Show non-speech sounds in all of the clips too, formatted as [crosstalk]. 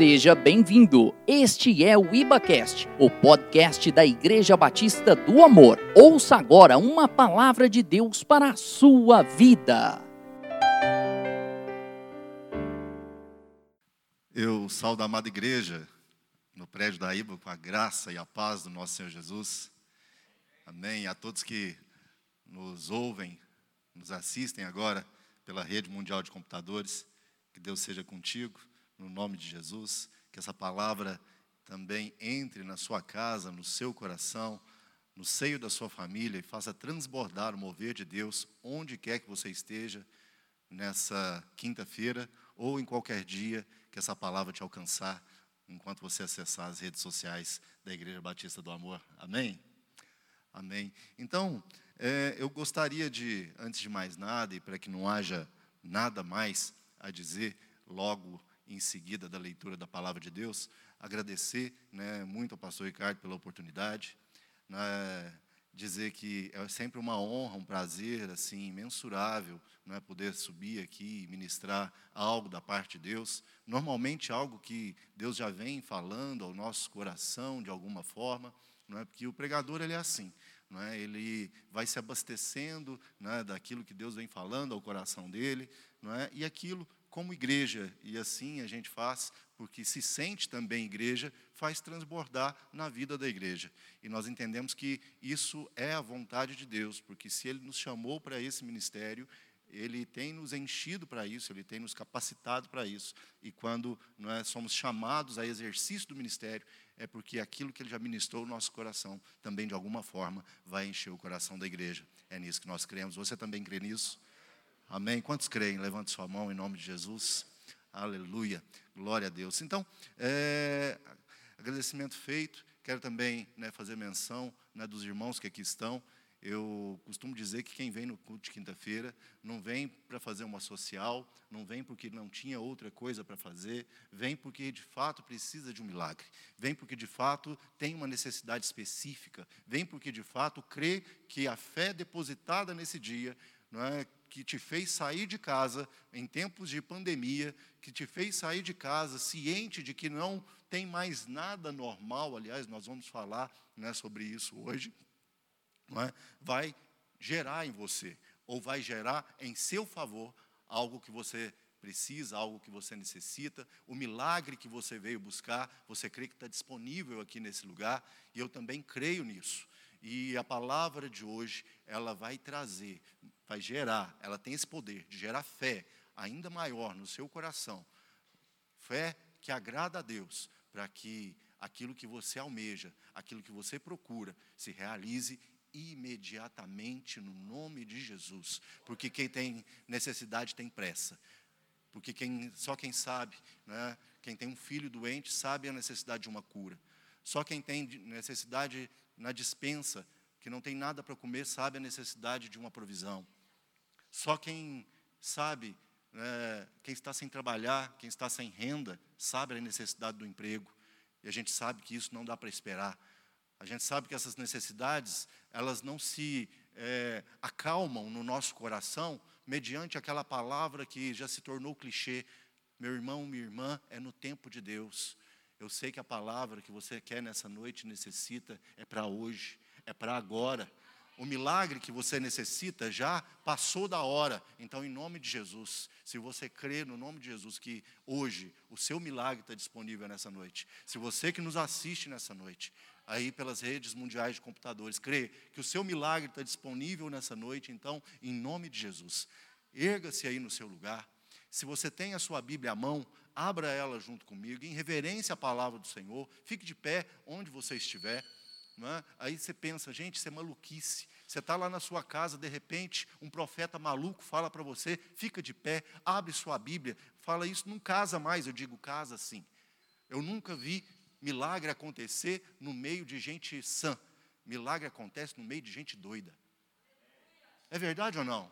Seja bem-vindo. Este é o IbaCast, o podcast da Igreja Batista do Amor. Ouça agora uma palavra de Deus para a sua vida. Eu saldo a amada igreja no prédio da IBA com a graça e a paz do nosso Senhor Jesus. Amém. A todos que nos ouvem, nos assistem agora pela rede mundial de computadores, que Deus seja contigo no nome de Jesus, que essa palavra também entre na sua casa, no seu coração, no seio da sua família e faça transbordar o mover de Deus onde quer que você esteja nessa quinta-feira ou em qualquer dia que essa palavra te alcançar enquanto você acessar as redes sociais da Igreja Batista do Amor. Amém? Amém. Então, é, eu gostaria de, antes de mais nada, e para que não haja nada mais a dizer logo em seguida da leitura da palavra de Deus, agradecer né, muito ao pastor Ricardo pela oportunidade, né, dizer que é sempre uma honra, um prazer assim imensurável não é poder subir aqui e ministrar algo da parte de Deus, normalmente algo que Deus já vem falando ao nosso coração de alguma forma, não é porque o pregador ele é assim, é? Ele vai se abastecendo é, daquilo que Deus vem falando ao coração dele, é? E aquilo como igreja, e assim a gente faz, porque se sente também igreja, faz transbordar na vida da igreja. E nós entendemos que isso é a vontade de Deus, porque se Ele nos chamou para esse ministério, Ele tem nos enchido para isso, Ele tem nos capacitado para isso. E quando nós somos chamados a exercício do ministério, é porque aquilo que Ele já ministrou no nosso coração, também de alguma forma, vai encher o coração da igreja. É nisso que nós cremos. Você também crê nisso? Amém? Quantos creem? Levante sua mão em nome de Jesus. Aleluia. Glória a Deus. Então, é, agradecimento feito. Quero também né, fazer menção né, dos irmãos que aqui estão. Eu costumo dizer que quem vem no culto de quinta-feira não vem para fazer uma social, não vem porque não tinha outra coisa para fazer, vem porque de fato precisa de um milagre, vem porque de fato tem uma necessidade específica, vem porque de fato crê que a fé depositada nesse dia não é, que te fez sair de casa em tempos de pandemia, que te fez sair de casa ciente de que não tem mais nada normal, aliás, nós vamos falar né, sobre isso hoje, é? vai gerar em você, ou vai gerar em seu favor algo que você precisa, algo que você necessita, o milagre que você veio buscar, você crê que está disponível aqui nesse lugar, e eu também creio nisso. E a palavra de hoje, ela vai trazer, vai gerar, ela tem esse poder de gerar fé ainda maior no seu coração. Fé que agrada a Deus, para que aquilo que você almeja, aquilo que você procura, se realize imediatamente no nome de Jesus. Porque quem tem necessidade tem pressa. Porque quem, só quem sabe, né, quem tem um filho doente, sabe a necessidade de uma cura. Só quem tem necessidade na dispensa, que não tem nada para comer, sabe a necessidade de uma provisão. Só quem sabe, é, quem está sem trabalhar, quem está sem renda, sabe a necessidade do emprego. E a gente sabe que isso não dá para esperar. A gente sabe que essas necessidades, elas não se é, acalmam no nosso coração mediante aquela palavra que já se tornou clichê. Meu irmão, minha irmã, é no tempo de Deus. Eu sei que a palavra que você quer nessa noite necessita é para hoje, é para agora. O milagre que você necessita já passou da hora. Então, em nome de Jesus, se você crê no nome de Jesus que hoje o seu milagre está disponível nessa noite, se você que nos assiste nessa noite, aí pelas redes mundiais de computadores, crê que o seu milagre está disponível nessa noite, então, em nome de Jesus, erga-se aí no seu lugar. Se você tem a sua Bíblia à mão, abra ela junto comigo, em reverência à palavra do Senhor, fique de pé onde você estiver. É? Aí você pensa, gente, isso é maluquice. Você está lá na sua casa, de repente, um profeta maluco fala para você, fica de pé, abre sua Bíblia, fala isso, não casa mais. Eu digo, casa sim. Eu nunca vi milagre acontecer no meio de gente sã. Milagre acontece no meio de gente doida. É verdade ou não?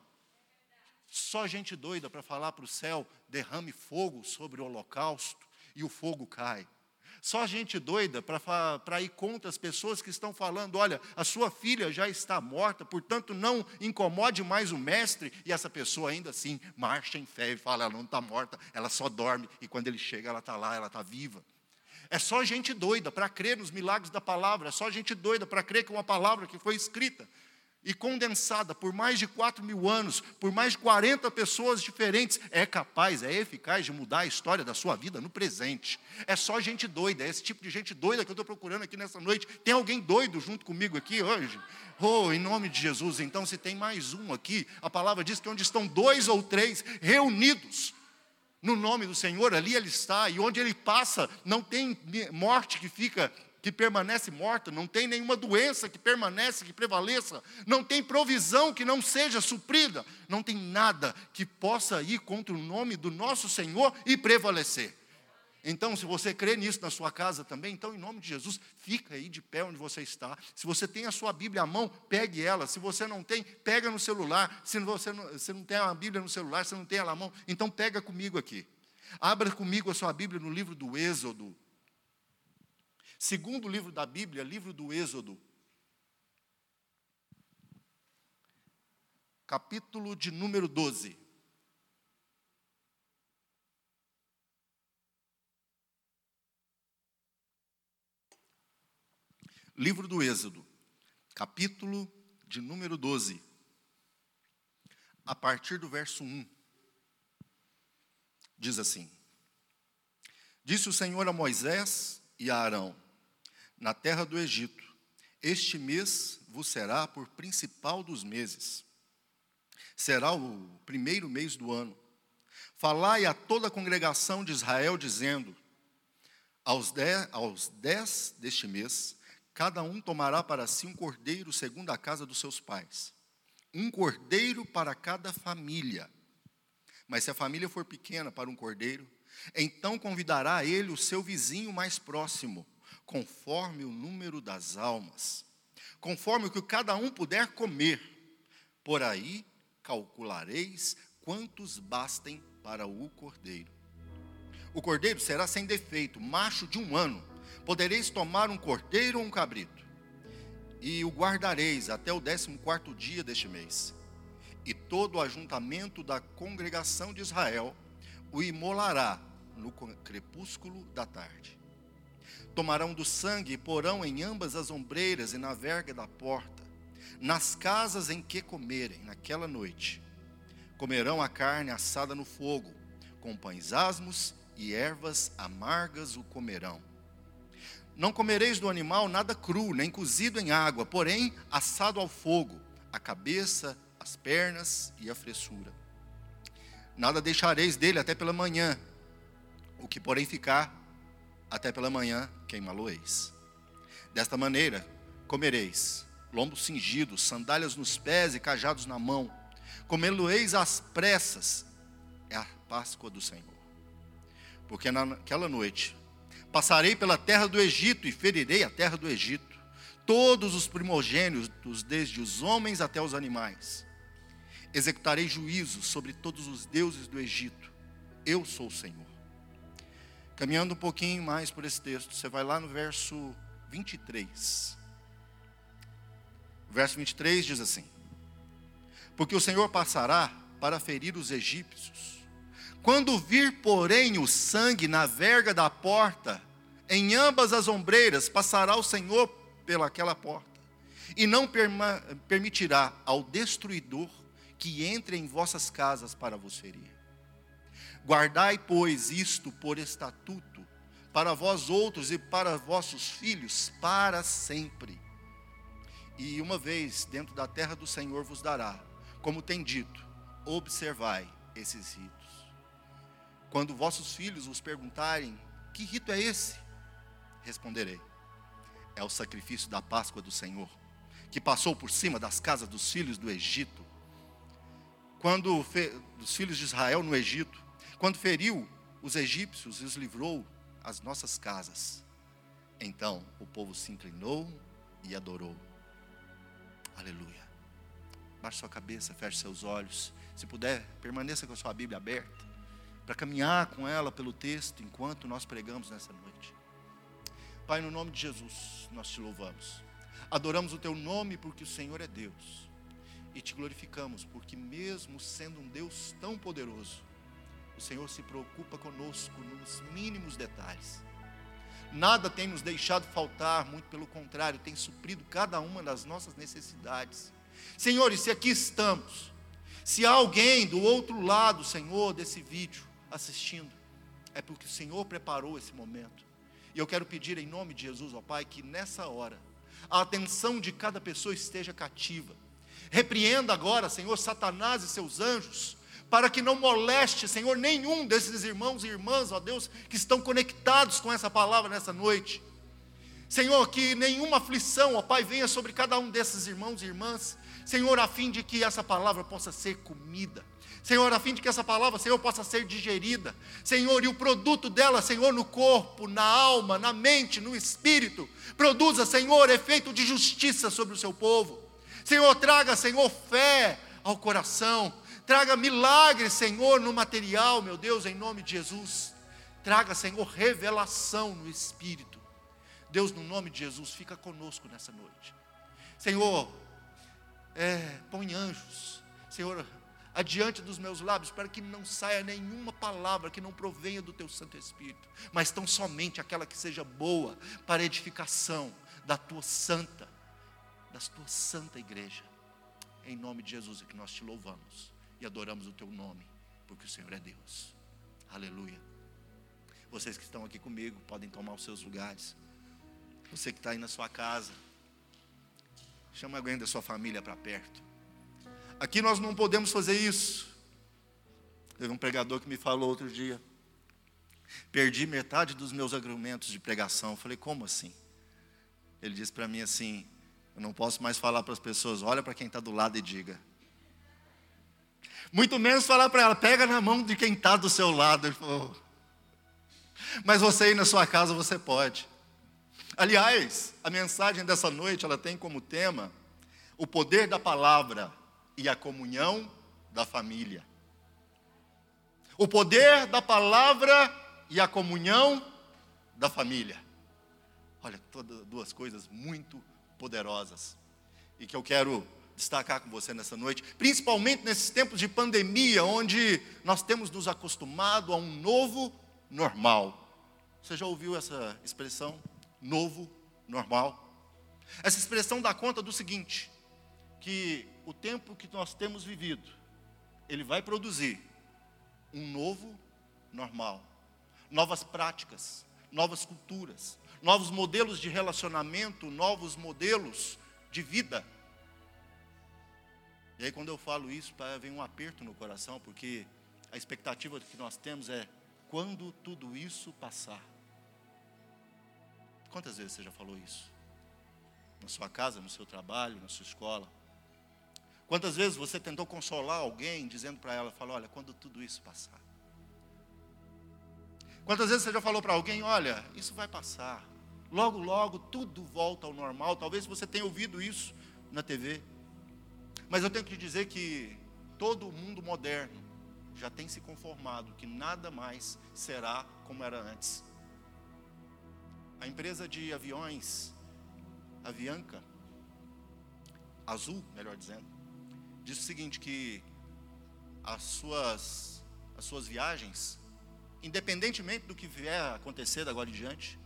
Só gente doida para falar para o céu, derrame fogo sobre o holocausto e o fogo cai. Só gente doida para ir contra as pessoas que estão falando: olha, a sua filha já está morta, portanto não incomode mais o mestre. E essa pessoa ainda assim marcha em fé e fala: ela não está morta, ela só dorme. E quando ele chega, ela está lá, ela está viva. É só gente doida para crer nos milagres da palavra, é só gente doida para crer que uma palavra que foi escrita e condensada por mais de 4 mil anos, por mais de 40 pessoas diferentes, é capaz, é eficaz de mudar a história da sua vida no presente. É só gente doida, é esse tipo de gente doida que eu estou procurando aqui nessa noite. Tem alguém doido junto comigo aqui hoje? Oh, em nome de Jesus, então se tem mais um aqui, a palavra diz que onde estão dois ou três reunidos, no nome do Senhor, ali ele está, e onde ele passa, não tem morte que fica que permanece morta, não tem nenhuma doença que permanece, que prevaleça, não tem provisão que não seja suprida, não tem nada que possa ir contra o nome do nosso Senhor e prevalecer. Então, se você crê nisso na sua casa também, então, em nome de Jesus, fica aí de pé onde você está. Se você tem a sua Bíblia à mão, pegue ela. Se você não tem, pega no celular. Se você não, você não tem a Bíblia no celular, se não tem ela à mão, então pega comigo aqui. Abra comigo a sua Bíblia no livro do Êxodo, Segundo livro da Bíblia, livro do Êxodo, capítulo de número 12. Livro do Êxodo, capítulo de número 12, a partir do verso 1, diz assim: Disse o Senhor a Moisés e a Arão: na terra do Egito. Este mês vos será por principal dos meses. Será o primeiro mês do ano. Falai a toda a congregação de Israel, dizendo: aos dez, aos dez deste mês, cada um tomará para si um cordeiro segundo a casa dos seus pais. Um cordeiro para cada família. Mas se a família for pequena para um cordeiro, então convidará ele o seu vizinho mais próximo conforme o número das almas, conforme o que cada um puder comer. Por aí calculareis quantos bastem para o cordeiro. O cordeiro será sem defeito, macho de um ano. Podereis tomar um cordeiro ou um cabrito, e o guardareis até o décimo quarto dia deste mês. E todo o ajuntamento da congregação de Israel o imolará no crepúsculo da tarde. Tomarão do sangue e porão em ambas as ombreiras e na verga da porta, nas casas em que comerem naquela noite. Comerão a carne assada no fogo, com pães asmos e ervas amargas o comerão. Não comereis do animal nada cru, nem cozido em água, porém assado ao fogo, a cabeça, as pernas e a fressura. Nada deixareis dele até pela manhã, o que porém ficar até pela manhã queimá-lo-eis. Desta maneira comereis lombos cingidos, sandálias nos pés e cajados na mão. Comê-lo-eis às pressas, é a Páscoa do Senhor. Porque naquela noite passarei pela terra do Egito e ferirei a terra do Egito, todos os primogênitos, desde os homens até os animais. Executarei juízo sobre todos os deuses do Egito. Eu sou o Senhor. Caminhando um pouquinho mais por esse texto, você vai lá no verso 23. O verso 23 diz assim: Porque o Senhor passará para ferir os egípcios. Quando vir, porém, o sangue na verga da porta, em ambas as ombreiras, passará o Senhor pelaquela porta, e não permitirá ao destruidor que entre em vossas casas para vos ferir. Guardai, pois, isto por estatuto, para vós outros e para vossos filhos, para sempre. E uma vez dentro da terra do Senhor vos dará, como tem dito, observai esses ritos. Quando vossos filhos vos perguntarem: Que rito é esse? Responderei: É o sacrifício da Páscoa do Senhor, que passou por cima das casas dos filhos do Egito. Quando os filhos de Israel no Egito, quando feriu os egípcios e os livrou às nossas casas. Então o povo se inclinou e adorou. Aleluia. Baixe sua cabeça, feche seus olhos. Se puder, permaneça com a sua Bíblia aberta. Para caminhar com ela pelo texto enquanto nós pregamos nessa noite. Pai, no nome de Jesus, nós te louvamos. Adoramos o teu nome porque o Senhor é Deus. E te glorificamos porque, mesmo sendo um Deus tão poderoso, o Senhor se preocupa conosco nos mínimos detalhes. Nada tem nos deixado faltar, muito pelo contrário, tem suprido cada uma das nossas necessidades. Senhor, e se aqui estamos, se há alguém do outro lado, Senhor, desse vídeo assistindo, é porque o Senhor preparou esse momento. E eu quero pedir em nome de Jesus, ó Pai, que nessa hora a atenção de cada pessoa esteja cativa. Repreenda agora, Senhor, Satanás e seus anjos, para que não moleste, Senhor, nenhum desses irmãos e irmãs, ó Deus, que estão conectados com essa palavra nessa noite. Senhor, que nenhuma aflição, ó Pai, venha sobre cada um desses irmãos e irmãs, Senhor, a fim de que essa palavra possa ser comida. Senhor, a fim de que essa palavra, Senhor, possa ser digerida. Senhor, e o produto dela, Senhor, no corpo, na alma, na mente, no espírito, produza, Senhor, efeito de justiça sobre o seu povo. Senhor, traga, Senhor, fé ao coração. Traga milagres, Senhor, no material, meu Deus, em nome de Jesus. Traga, Senhor, revelação no espírito. Deus, no nome de Jesus, fica conosco nessa noite. Senhor, é, põe anjos, Senhor, adiante dos meus lábios, para que não saia nenhuma palavra que não provenha do Teu Santo Espírito, mas tão somente aquela que seja boa para edificação da Tua santa, da Tua santa igreja. Em nome de Jesus é que nós te louvamos e adoramos o Teu nome, porque o Senhor é Deus. Aleluia. Vocês que estão aqui comigo podem tomar os seus lugares. Você que está aí na sua casa, Chama alguém da sua família para perto. Aqui nós não podemos fazer isso. Teve um pregador que me falou outro dia. Perdi metade dos meus argumentos de pregação. Eu falei, como assim? Ele disse para mim assim: Eu não posso mais falar para as pessoas, olha para quem está do lado e diga. Muito menos falar para ela, pega na mão de quem está do seu lado. Falou, mas você aí na sua casa você pode. Aliás, a mensagem dessa noite, ela tem como tema o poder da palavra e a comunhão da família. O poder da palavra e a comunhão da família. Olha, todas duas coisas muito poderosas e que eu quero destacar com você nessa noite, principalmente nesses tempos de pandemia, onde nós temos nos acostumado a um novo normal. Você já ouviu essa expressão? novo normal. Essa expressão dá conta do seguinte: que o tempo que nós temos vivido, ele vai produzir um novo normal, novas práticas, novas culturas, novos modelos de relacionamento, novos modelos de vida. E aí, quando eu falo isso, vem um aperto no coração, porque a expectativa que nós temos é quando tudo isso passar. Quantas vezes você já falou isso? Na sua casa, no seu trabalho, na sua escola? Quantas vezes você tentou consolar alguém dizendo para ela, falou, olha, quando tudo isso passar? Quantas vezes você já falou para alguém, olha, isso vai passar. Logo, logo, tudo volta ao normal. Talvez você tenha ouvido isso na TV. Mas eu tenho que dizer que todo o mundo moderno já tem se conformado que nada mais será como era antes. A empresa de aviões, Avianca, Azul, melhor dizendo, diz o seguinte que as suas, as suas viagens, independentemente do que vier a acontecer da agora em diante,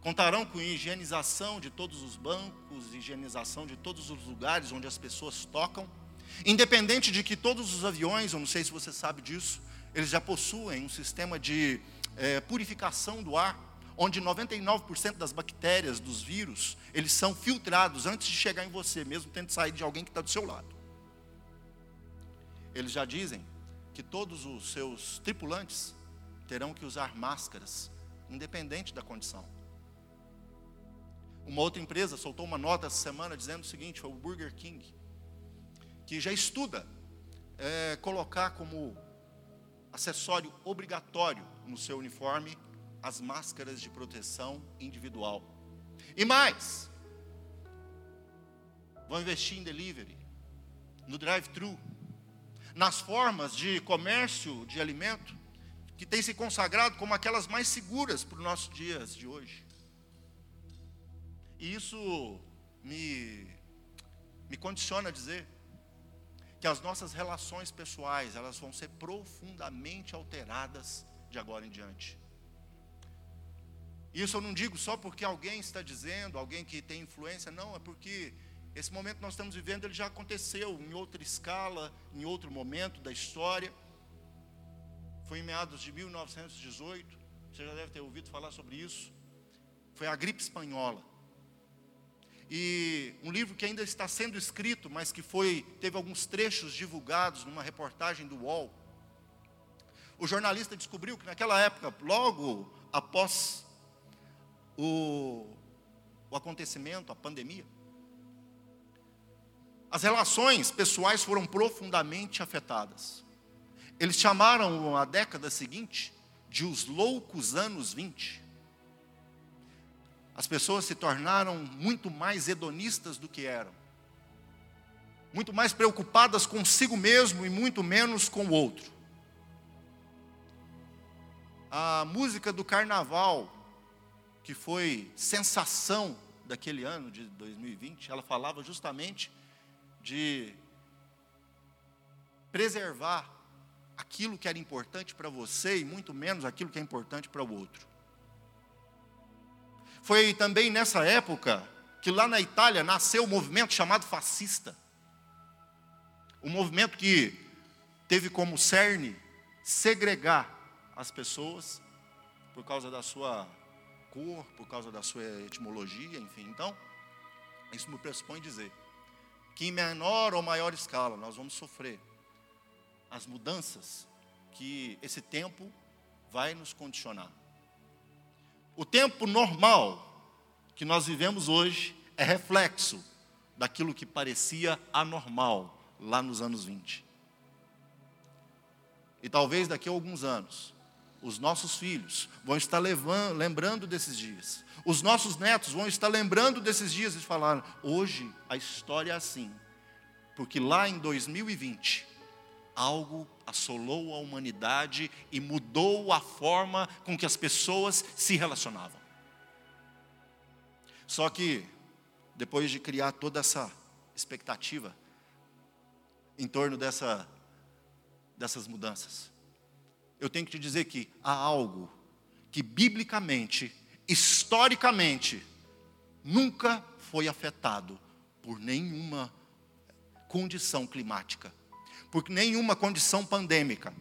contarão com higienização de todos os bancos, higienização de todos os lugares onde as pessoas tocam, independente de que todos os aviões, eu não sei se você sabe disso, eles já possuem um sistema de é, purificação do ar onde 99% das bactérias, dos vírus, eles são filtrados antes de chegar em você, mesmo tendo saído de alguém que está do seu lado. Eles já dizem que todos os seus tripulantes terão que usar máscaras, independente da condição. Uma outra empresa soltou uma nota essa semana dizendo o seguinte: foi o Burger King, que já estuda é, colocar como acessório obrigatório no seu uniforme as máscaras de proteção individual. E mais, vão investir em delivery, no drive-thru, nas formas de comércio de alimento que tem se consagrado como aquelas mais seguras para os nossos dias de hoje. E isso me, me condiciona a dizer que as nossas relações pessoais, elas vão ser profundamente alteradas de agora em diante. Isso eu não digo só porque alguém está dizendo, alguém que tem influência, não, é porque esse momento que nós estamos vivendo, ele já aconteceu em outra escala, em outro momento da história. Foi em meados de 1918, você já deve ter ouvido falar sobre isso. Foi a gripe espanhola. E um livro que ainda está sendo escrito, mas que foi teve alguns trechos divulgados numa reportagem do UOL. O jornalista descobriu que naquela época, logo após o, o acontecimento, a pandemia, as relações pessoais foram profundamente afetadas. Eles chamaram a década seguinte de os loucos anos 20. As pessoas se tornaram muito mais hedonistas do que eram. Muito mais preocupadas consigo mesmo e muito menos com o outro. A música do carnaval, que foi sensação daquele ano de 2020, ela falava justamente de preservar aquilo que era importante para você e muito menos aquilo que é importante para o outro. Foi também nessa época que lá na Itália nasceu o um movimento chamado fascista. Um movimento que teve como cerne segregar as pessoas por causa da sua cor, por causa da sua etimologia, enfim. Então, isso me pressupõe dizer que em menor ou maior escala nós vamos sofrer as mudanças que esse tempo vai nos condicionar. O tempo normal que nós vivemos hoje é reflexo daquilo que parecia anormal lá nos anos 20. E talvez daqui a alguns anos, os nossos filhos vão estar levando, lembrando desses dias. Os nossos netos vão estar lembrando desses dias e falar: hoje a história é assim. Porque lá em 2020, algo assolou a humanidade e mudou a forma com que as pessoas se relacionavam. Só que, depois de criar toda essa expectativa em torno dessa, dessas mudanças, eu tenho que te dizer que há algo que biblicamente, historicamente, nunca foi afetado por nenhuma condição climática, por nenhuma condição pandêmica,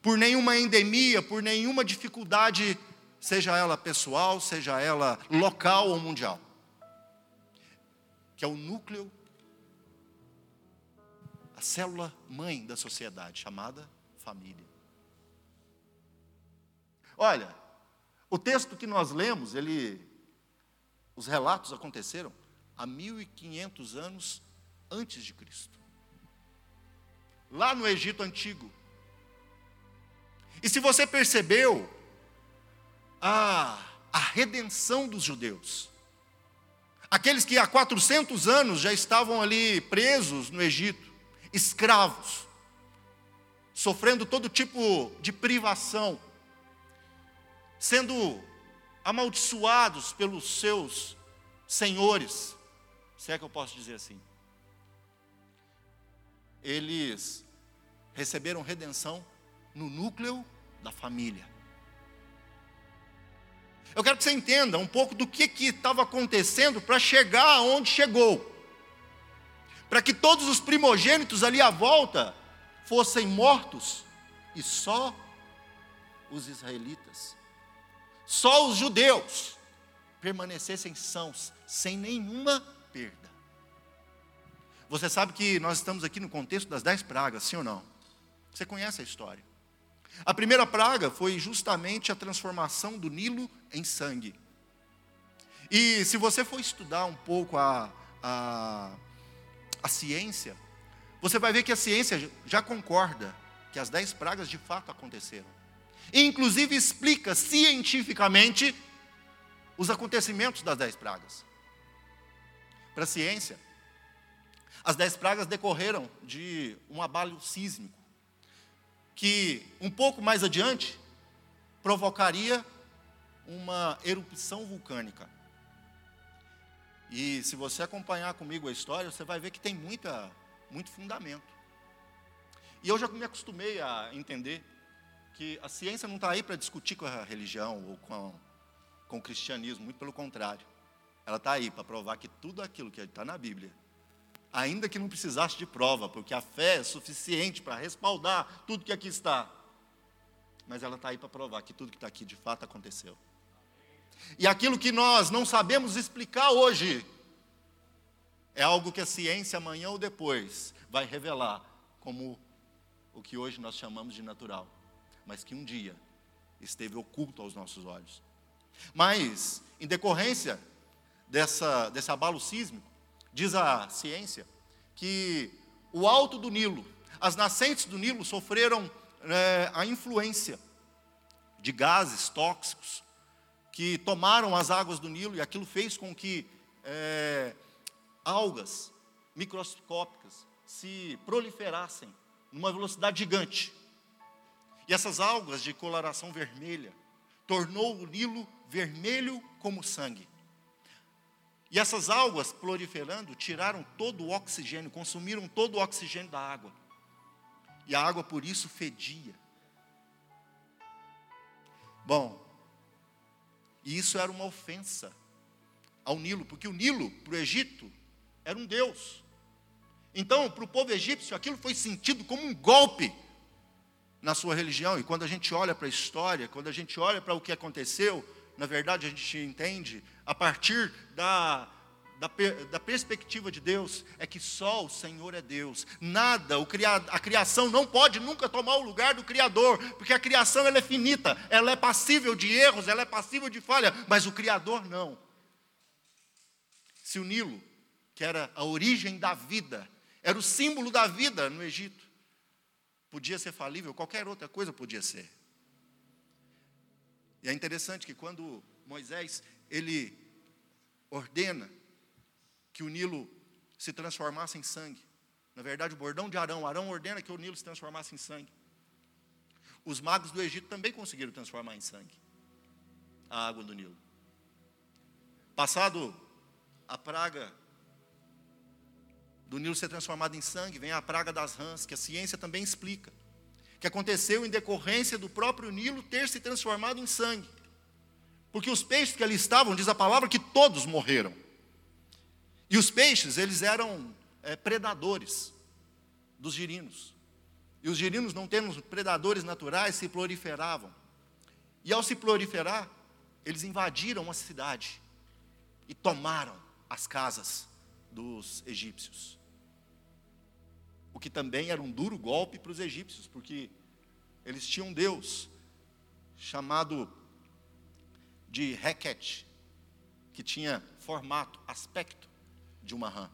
por nenhuma endemia, por nenhuma dificuldade, seja ela pessoal, seja ela local ou mundial, que é o núcleo, a célula mãe da sociedade, chamada família. Olha, o texto que nós lemos, ele, os relatos aconteceram há 1500 anos antes de Cristo. Lá no Egito antigo. E se você percebeu a, a redenção dos judeus, aqueles que há 400 anos já estavam ali presos no Egito, escravos, sofrendo todo tipo de privação, sendo amaldiçoados pelos seus senhores, se é que eu posso dizer assim eles receberam redenção no núcleo da família. Eu quero que você entenda um pouco do que estava acontecendo para chegar aonde chegou. Para que todos os primogênitos ali à volta fossem mortos e só os israelitas, só os judeus permanecessem sãos, sem nenhuma perda. Você sabe que nós estamos aqui no contexto das dez pragas, sim ou não? Você conhece a história. A primeira praga foi justamente a transformação do Nilo em sangue. E se você for estudar um pouco a, a, a ciência, você vai ver que a ciência já concorda que as dez pragas de fato aconteceram. E inclusive explica cientificamente os acontecimentos das dez pragas. Para a ciência, as dez pragas decorreram de um abalo sísmico, que um pouco mais adiante provocaria uma erupção vulcânica. E se você acompanhar comigo a história, você vai ver que tem muita, muito fundamento. E eu já me acostumei a entender que a ciência não está aí para discutir com a religião ou com, com o cristianismo, muito pelo contrário. Ela está aí para provar que tudo aquilo que está na Bíblia, ainda que não precisasse de prova, porque a fé é suficiente para respaldar tudo que aqui está, mas ela está aí para provar que tudo que está aqui de fato aconteceu. E aquilo que nós não sabemos explicar hoje, é algo que a ciência amanhã ou depois vai revelar como o que hoje nós chamamos de natural, mas que um dia esteve oculto aos nossos olhos. Mas, em decorrência dessa, desse abalo sísmico, diz a ciência que o alto do Nilo, as nascentes do Nilo sofreram é, a influência de gases tóxicos que tomaram as águas do Nilo e aquilo fez com que é, algas microscópicas se proliferassem numa velocidade gigante. E essas algas de coloração vermelha tornou o Nilo vermelho como sangue. E essas algas proliferando tiraram todo o oxigênio, consumiram todo o oxigênio da água. E a água por isso fedia. Bom, e isso era uma ofensa ao Nilo, porque o Nilo, para o Egito, era um Deus. Então, para o povo egípcio, aquilo foi sentido como um golpe na sua religião. E quando a gente olha para a história, quando a gente olha para o que aconteceu, na verdade a gente entende, a partir da, da, da, perspectiva de Deus, é que só o Senhor é Deus. Nada, o a criação não pode nunca tomar o lugar do Criador, porque a criação ela é finita, ela é passível de erros, ela é passível de falha, mas o Criador não. Se o Nilo, que era a origem da vida, era o símbolo da vida no Egito, podia ser falível, qualquer outra coisa podia ser. E é interessante que quando Moisés, ele ordena que o Nilo se transformasse em sangue. Na verdade, o bordão de Arão, Arão ordena que o Nilo se transformasse em sangue. Os magos do Egito também conseguiram transformar em sangue a água do Nilo. Passado a praga do Nilo ser transformado em sangue, vem a praga das rãs, que a ciência também explica. Que aconteceu em decorrência do próprio Nilo ter se transformado em sangue. Porque os peixes que ali estavam, diz a palavra, que todos morreram. E os peixes, eles eram é, predadores dos girinos. E os girinos, não tendo predadores naturais, se proliferavam. E ao se proliferar, eles invadiram a cidade e tomaram as casas dos egípcios. O que também era um duro golpe para os egípcios, porque eles tinham um Deus chamado de Heket, que tinha formato, aspecto de uma rã.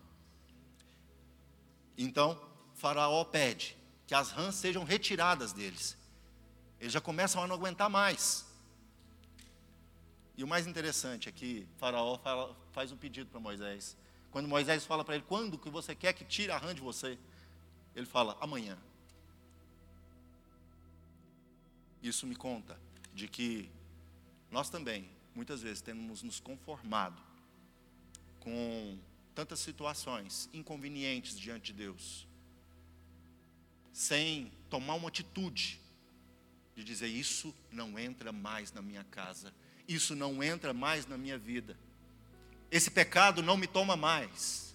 Então, Faraó pede que as rãs sejam retiradas deles. Eles já começam a não aguentar mais. E o mais interessante é que Faraó fala, faz um pedido para Moisés. Quando Moisés fala para ele, quando que você quer que tire a rã de você? Ele fala, amanhã. Isso me conta de que nós também, muitas vezes, temos nos conformado com tantas situações inconvenientes diante de Deus, sem tomar uma atitude de dizer: Isso não entra mais na minha casa, isso não entra mais na minha vida, esse pecado não me toma mais.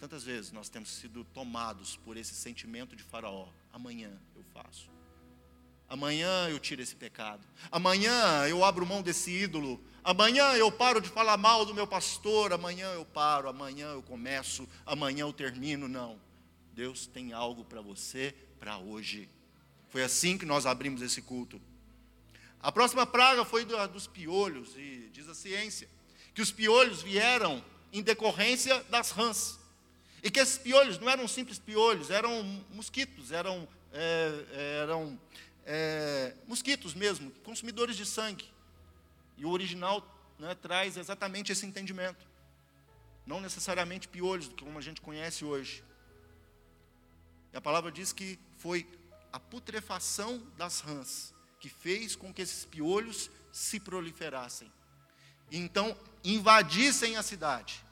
Tantas vezes nós temos sido tomados por esse sentimento de Faraó. Amanhã eu faço. Amanhã eu tiro esse pecado. Amanhã eu abro mão desse ídolo. Amanhã eu paro de falar mal do meu pastor. Amanhã eu paro. Amanhã eu começo. Amanhã eu termino. Não. Deus tem algo para você para hoje. Foi assim que nós abrimos esse culto. A próxima praga foi dos piolhos, e diz a ciência que os piolhos vieram em decorrência das rãs. E que esses piolhos não eram simples piolhos, eram mosquitos, eram, é, eram é, mosquitos mesmo, consumidores de sangue. E o original né, traz exatamente esse entendimento. Não necessariamente piolhos, como a gente conhece hoje. E a palavra diz que foi a putrefação das rãs que fez com que esses piolhos se proliferassem. então invadissem a cidade.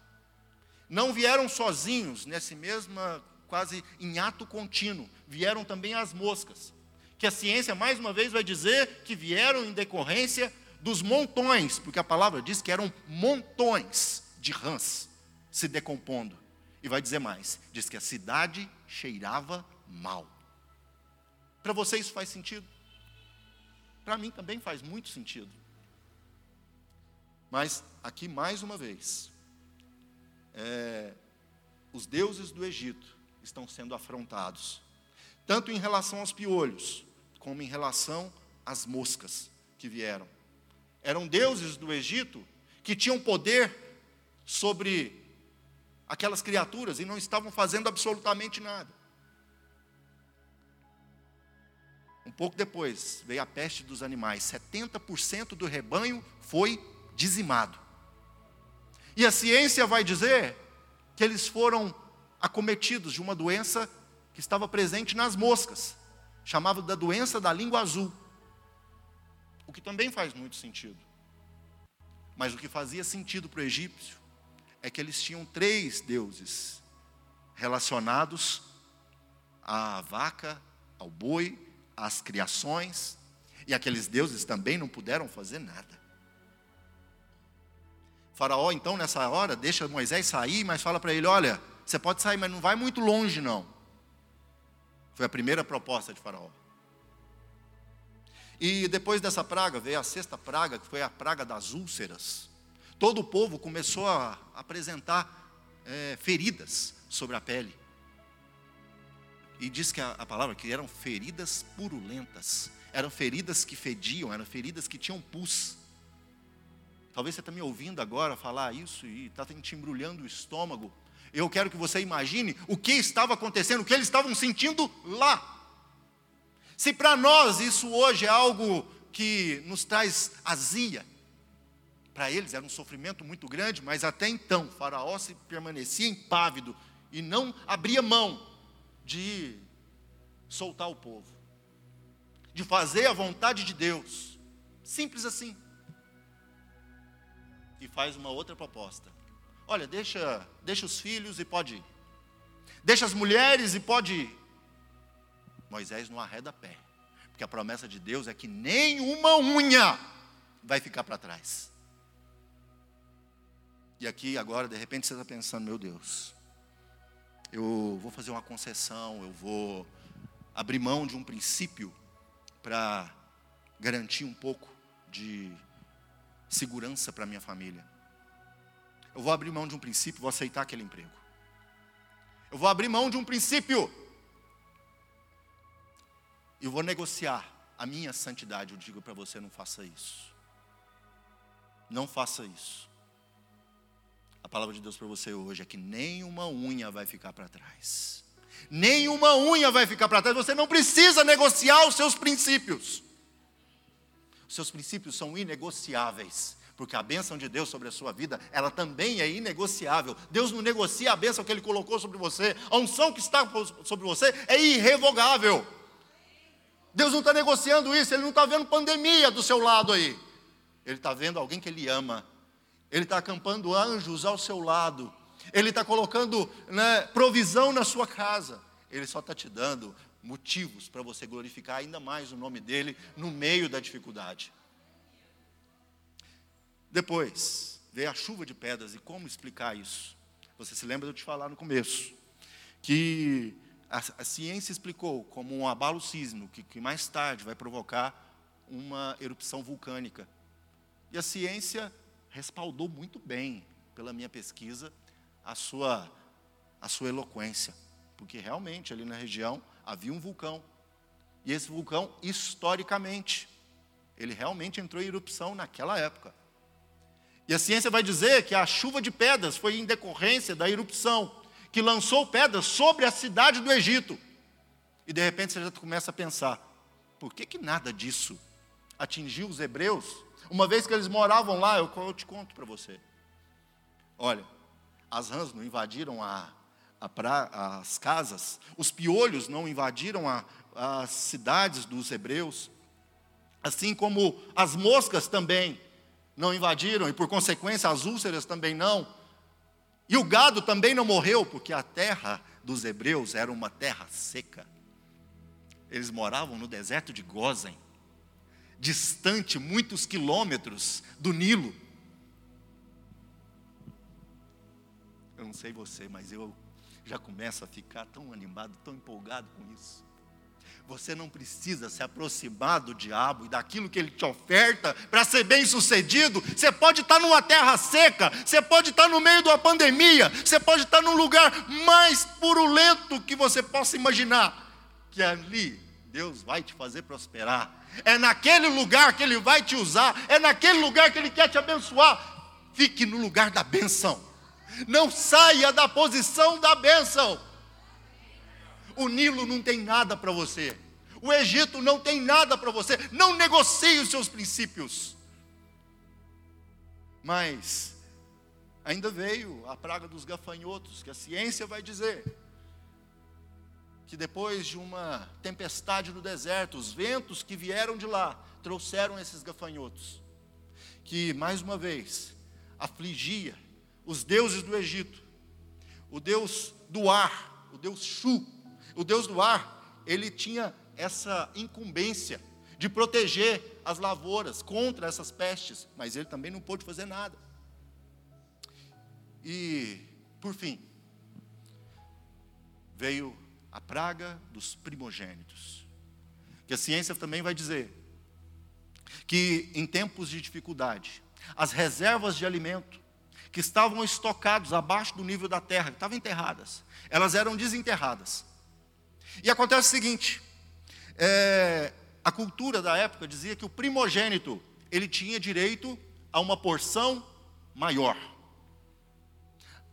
Não vieram sozinhos, nesse mesmo, quase em ato contínuo, vieram também as moscas, que a ciência mais uma vez vai dizer que vieram em decorrência dos montões, porque a palavra diz que eram montões de rãs se decompondo. E vai dizer mais: diz que a cidade cheirava mal. Para você isso faz sentido? Para mim também faz muito sentido. Mas aqui mais uma vez, é, os deuses do Egito estão sendo afrontados, tanto em relação aos piolhos, como em relação às moscas que vieram. Eram deuses do Egito que tinham poder sobre aquelas criaturas e não estavam fazendo absolutamente nada. Um pouco depois veio a peste dos animais, 70% do rebanho foi dizimado. E a ciência vai dizer que eles foram acometidos de uma doença que estava presente nas moscas, chamava da doença da língua azul. O que também faz muito sentido. Mas o que fazia sentido para o egípcio é que eles tinham três deuses relacionados à vaca, ao boi, às criações, e aqueles deuses também não puderam fazer nada. Faraó, então, nessa hora, deixa Moisés sair, mas fala para ele: Olha, você pode sair, mas não vai muito longe, não. Foi a primeira proposta de Faraó. E depois dessa praga, veio a sexta praga, que foi a praga das úlceras todo o povo começou a apresentar é, feridas sobre a pele. E diz que a, a palavra que eram feridas purulentas, eram feridas que fediam, eram feridas que tinham pus. Talvez você está me ouvindo agora falar isso e está te embrulhando o estômago. Eu quero que você imagine o que estava acontecendo, o que eles estavam sentindo lá. Se para nós isso hoje é algo que nos traz azia, para eles era um sofrimento muito grande, mas até então Faraó se permanecia impávido e não abria mão de soltar o povo, de fazer a vontade de Deus. Simples assim. E faz uma outra proposta. Olha, deixa, deixa os filhos e pode ir. Deixa as mulheres e pode ir. Moisés não arreda pé. Porque a promessa de Deus é que nenhuma unha vai ficar para trás. E aqui agora, de repente, você está pensando, meu Deus, eu vou fazer uma concessão, eu vou abrir mão de um princípio para garantir um pouco de segurança para minha família. Eu vou abrir mão de um princípio, vou aceitar aquele emprego. Eu vou abrir mão de um princípio e vou negociar a minha santidade. Eu digo para você, não faça isso. Não faça isso. A palavra de Deus para você hoje é que nenhuma unha vai ficar para trás. Nenhuma unha vai ficar para trás. Você não precisa negociar os seus princípios. Os seus princípios são inegociáveis. Porque a bênção de Deus sobre a sua vida, ela também é inegociável. Deus não negocia a bênção que Ele colocou sobre você. A unção que está sobre você é irrevogável. Deus não está negociando isso, Ele não está vendo pandemia do seu lado aí. Ele está vendo alguém que Ele ama ele está acampando anjos ao seu lado, Ele está colocando né, provisão na sua casa, Ele só está te dando motivos para você glorificar ainda mais o nome dEle no meio da dificuldade. Depois, veio a chuva de pedras, e como explicar isso? Você se lembra de eu te falar no começo, que a, a ciência explicou como um abalo sísmico, que, que mais tarde vai provocar uma erupção vulcânica. E a ciência respaldou muito bem, pela minha pesquisa, a sua, a sua eloquência. Porque realmente ali na região havia um vulcão. E esse vulcão, historicamente, ele realmente entrou em erupção naquela época. E a ciência vai dizer que a chuva de pedras foi em decorrência da erupção, que lançou pedras sobre a cidade do Egito. E de repente você já começa a pensar: por que, que nada disso atingiu os hebreus uma vez que eles moravam lá, eu, eu te conto para você. Olha, as rãs não invadiram a, a pra, as casas, os piolhos não invadiram a, as cidades dos hebreus, assim como as moscas também não invadiram, e por consequência as úlceras também não. E o gado também não morreu, porque a terra dos hebreus era uma terra seca. Eles moravam no deserto de Gozen, distante muitos quilômetros do Nilo. Eu não sei você, mas eu já começo a ficar tão animado, tão empolgado com isso. Você não precisa se aproximar do diabo e daquilo que ele te oferta para ser bem sucedido. Você pode estar numa terra seca, você pode estar no meio de uma pandemia, você pode estar num lugar mais purulento que você possa imaginar. Que ali Deus vai te fazer prosperar. É naquele lugar que Ele vai te usar, é naquele lugar que Ele quer te abençoar. Fique no lugar da benção. Não saia da posição da bênção. O Nilo não tem nada para você. O Egito não tem nada para você. Não negocie os seus princípios. Mas ainda veio a praga dos gafanhotos, que a ciência vai dizer que depois de uma tempestade no deserto, os ventos que vieram de lá trouxeram esses gafanhotos, que mais uma vez afligia os deuses do Egito, o deus do ar, o deus Shu, o Deus do ar, ele tinha essa incumbência de proteger as lavouras contra essas pestes, mas ele também não pôde fazer nada. E, por fim, veio a praga dos primogênitos. Que a ciência também vai dizer que em tempos de dificuldade, as reservas de alimento que estavam estocados abaixo do nível da terra, que estavam enterradas, elas eram desenterradas. E acontece o seguinte: é, a cultura da época dizia que o primogênito ele tinha direito a uma porção maior.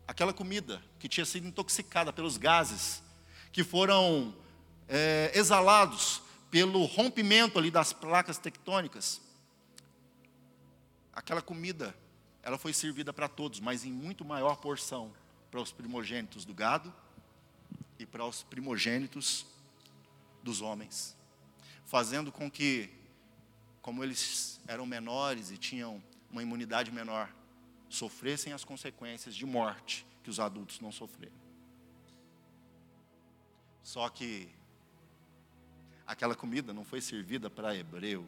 Aquela comida que tinha sido intoxicada pelos gases que foram é, exalados pelo rompimento ali das placas tectônicas. Aquela comida, ela foi servida para todos, mas em muito maior porção para os primogênitos do gado e para os primogênitos dos homens, fazendo com que, como eles eram menores e tinham uma imunidade menor, sofressem as consequências de morte que os adultos não sofreram. Só que aquela comida não foi servida para hebreu.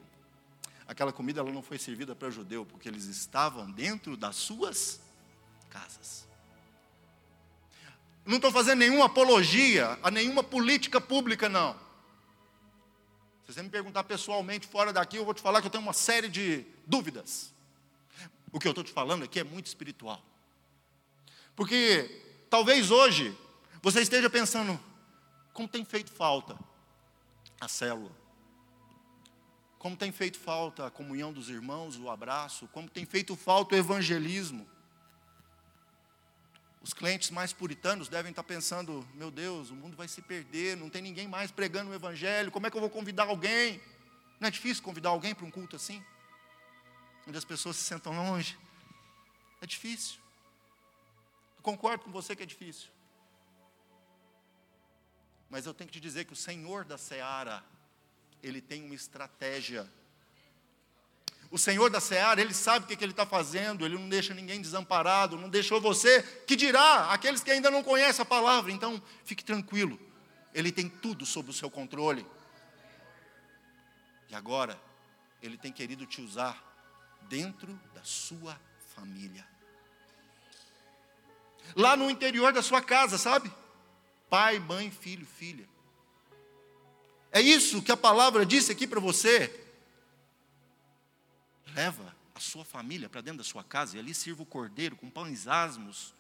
Aquela comida ela não foi servida para judeu, porque eles estavam dentro das suas casas. Não estou fazendo nenhuma apologia a nenhuma política pública, não. Se você me perguntar pessoalmente fora daqui, eu vou te falar que eu tenho uma série de dúvidas. O que eu estou te falando aqui é muito espiritual. Porque talvez hoje você esteja pensando, como tem feito falta a célula, como tem feito falta a comunhão dos irmãos, o abraço, como tem feito falta o evangelismo. Os clientes mais puritanos devem estar pensando: meu Deus, o mundo vai se perder, não tem ninguém mais pregando o Evangelho, como é que eu vou convidar alguém? Não é difícil convidar alguém para um culto assim? Onde as pessoas se sentam longe? É difícil. Eu concordo com você que é difícil. Mas eu tenho que te dizer que o Senhor da seara, Ele tem uma estratégia o Senhor da Seara, Ele sabe o que, que Ele está fazendo, Ele não deixa ninguém desamparado, não deixou você, que dirá aqueles que ainda não conhecem a palavra. Então, fique tranquilo, Ele tem tudo sob o seu controle. E agora, Ele tem querido te usar dentro da sua família. Lá no interior da sua casa, sabe? Pai, mãe, filho, filha. É isso que a palavra disse aqui para você. Leva a sua família para dentro da sua casa e ali sirva o cordeiro com pães asmos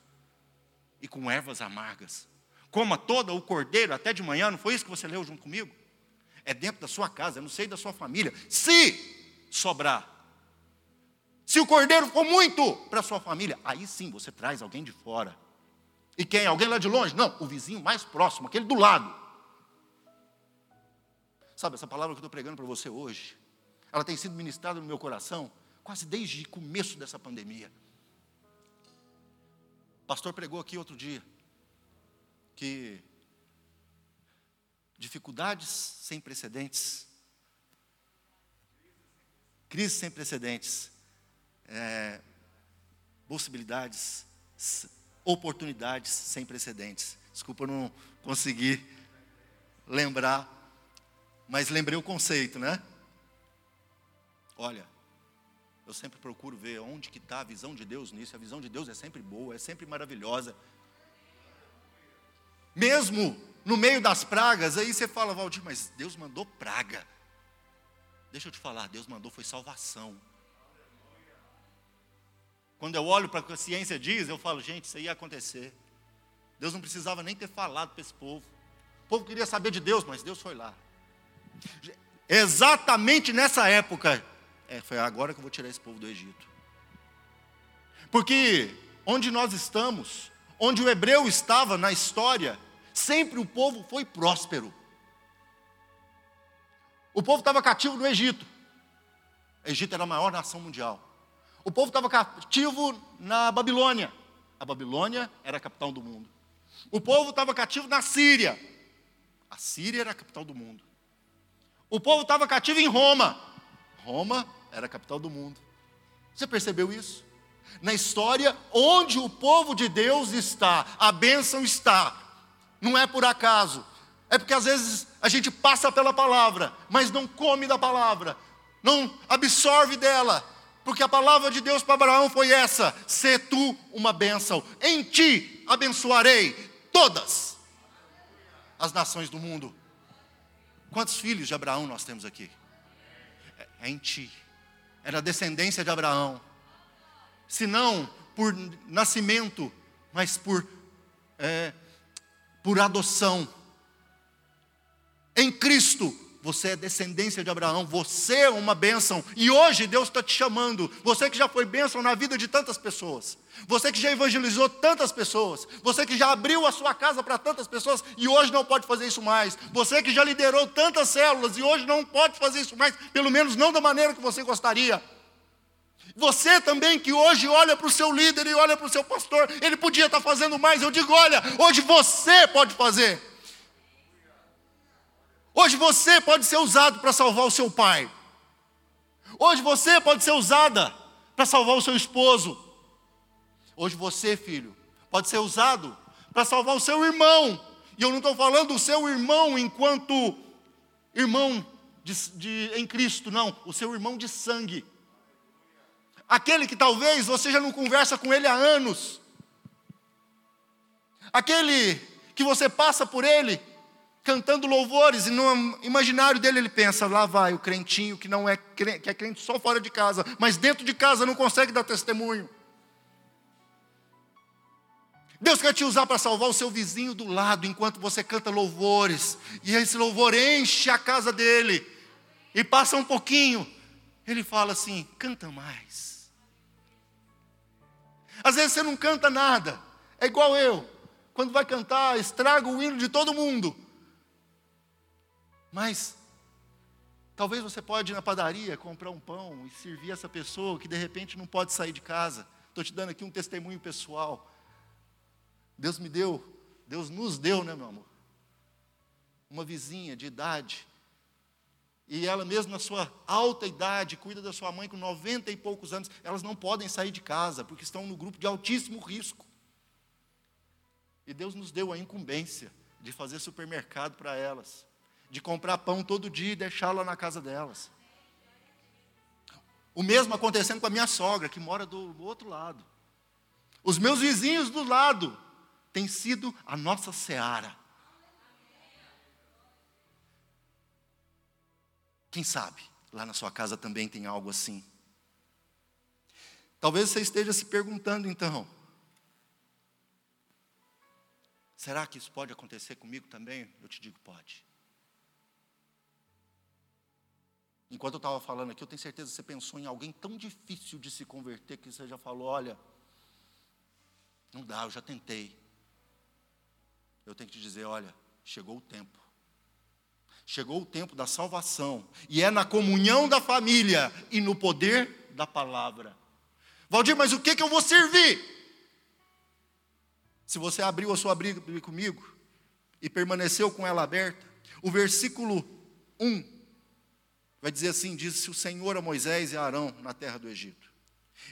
e com ervas amargas. Coma todo o cordeiro até de manhã, não foi isso que você leu junto comigo? É dentro da sua casa, é no seio da sua família. Se sobrar, se o cordeiro for muito para a sua família, aí sim você traz alguém de fora. E quem? Alguém lá de longe? Não, o vizinho mais próximo, aquele do lado. Sabe, essa palavra que eu estou pregando para você hoje, ela tem sido ministrada no meu coração quase desde o começo dessa pandemia. O pastor pregou aqui outro dia que dificuldades sem precedentes, crises sem precedentes, é, possibilidades, oportunidades sem precedentes. Desculpa eu não conseguir lembrar, mas lembrei o conceito, né? Olha, eu sempre procuro ver onde que está a visão de Deus nisso. A visão de Deus é sempre boa, é sempre maravilhosa. Mesmo no meio das pragas, aí você fala, Valdir, mas Deus mandou praga. Deixa eu te falar, Deus mandou foi salvação. Quando eu olho para o que a ciência diz, eu falo, gente, isso ia acontecer. Deus não precisava nem ter falado para esse povo. O povo queria saber de Deus, mas Deus foi lá. Exatamente nessa época, é, foi agora que eu vou tirar esse povo do Egito. Porque onde nós estamos, onde o hebreu estava na história, sempre o povo foi próspero. O povo estava cativo no Egito. O Egito era a maior nação mundial. O povo estava cativo na Babilônia. A Babilônia era a capital do mundo. O povo estava cativo na Síria. A Síria era a capital do mundo. O povo estava cativo em Roma. Roma era a capital do mundo. Você percebeu isso? Na história, onde o povo de Deus está, a bênção está. Não é por acaso. É porque às vezes a gente passa pela palavra, mas não come da palavra, não absorve dela. Porque a palavra de Deus para Abraão foi essa: se tu uma bênção, em ti abençoarei todas as nações do mundo. Quantos filhos de Abraão nós temos aqui? É, é em ti era descendência de Abraão. Se não por nascimento, mas por, é, por adoção. Em Cristo, você é descendência de Abraão, você é uma bênção, e hoje Deus está te chamando, você que já foi bênção na vida de tantas pessoas, você que já evangelizou tantas pessoas, você que já abriu a sua casa para tantas pessoas e hoje não pode fazer isso mais, você que já liderou tantas células e hoje não pode fazer isso mais, pelo menos não da maneira que você gostaria. Você também que hoje olha para o seu líder e olha para o seu pastor, ele podia estar fazendo mais. Eu digo: olha, hoje você pode fazer. Hoje você pode ser usado para salvar o seu pai. Hoje você pode ser usada para salvar o seu esposo. Hoje você, filho, pode ser usado para salvar o seu irmão. E eu não estou falando o seu irmão enquanto irmão de, de, em Cristo, não, o seu irmão de sangue. Aquele que talvez você já não conversa com ele há anos. Aquele que você passa por ele cantando louvores, e no imaginário dele ele pensa: lá vai o crentinho que não é crente, que é crente só fora de casa, mas dentro de casa não consegue dar testemunho. Deus quer te usar para salvar o seu vizinho do lado enquanto você canta louvores, e esse louvor enche a casa dele, e passa um pouquinho, ele fala assim: canta mais. Às vezes você não canta nada, é igual eu, quando vai cantar, estraga o hino de todo mundo. Mas talvez você pode ir na padaria comprar um pão e servir essa pessoa que de repente não pode sair de casa. Estou te dando aqui um testemunho pessoal. Deus me deu, Deus nos deu, né, meu amor? Uma vizinha de idade. E ela mesmo na sua alta idade, cuida da sua mãe com 90 e poucos anos, elas não podem sair de casa, porque estão no grupo de altíssimo risco. E Deus nos deu a incumbência de fazer supermercado para elas de comprar pão todo dia e deixá-la na casa delas. O mesmo acontecendo com a minha sogra, que mora do, do outro lado. Os meus vizinhos do lado têm sido a nossa seara. Quem sabe lá na sua casa também tem algo assim. Talvez você esteja se perguntando então: será que isso pode acontecer comigo também? Eu te digo: pode. Enquanto eu estava falando aqui, eu tenho certeza que você pensou em alguém tão difícil de se converter que você já falou: olha, não dá, eu já tentei. Eu tenho que te dizer: olha, chegou o tempo. Chegou o tempo da salvação, e é na comunhão da família e no poder da palavra. Valdir, mas o que, que eu vou servir? Se você abriu a sua Bíblia comigo e permaneceu com ela aberta, o versículo 1 Vai dizer assim: disse o Senhor a Moisés e a Arão na terra do Egito.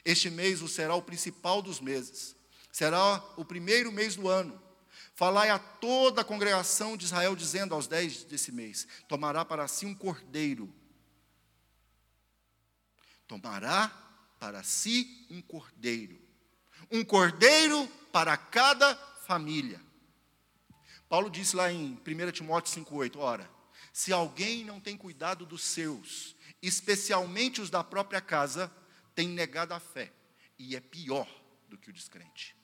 Este mês o será o principal dos meses, será o primeiro mês do ano. Falai a toda a congregação de Israel, dizendo aos dez desse mês: tomará para si um cordeiro. Tomará para si um cordeiro. Um cordeiro para cada família. Paulo disse lá em 1 Timóteo 5,8: Ora, se alguém não tem cuidado dos seus, especialmente os da própria casa, tem negado a fé e é pior do que o descrente.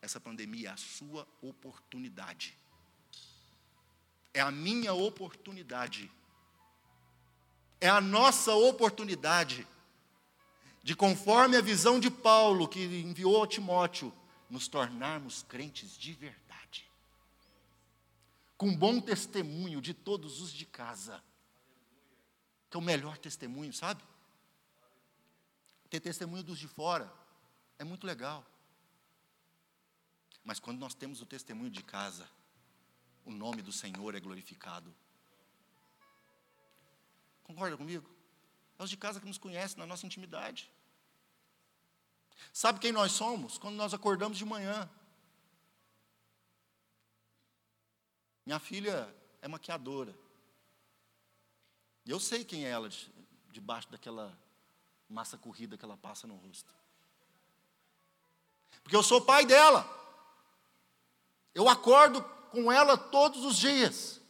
Essa pandemia é a sua oportunidade. É a minha oportunidade. É a nossa oportunidade de, conforme a visão de Paulo, que enviou a Timóteo, nos tornarmos crentes de verdade. Com bom testemunho de todos os de casa. Que é o melhor testemunho, sabe? Ter testemunho dos de fora é muito legal. Mas quando nós temos o testemunho de casa, o nome do Senhor é glorificado. Concorda comigo? É os de casa que nos conhecem na nossa intimidade. Sabe quem nós somos? Quando nós acordamos de manhã. Minha filha é maquiadora. E eu sei quem é ela debaixo daquela massa corrida que ela passa no rosto. Porque eu sou pai dela. Eu acordo com ela todos os dias.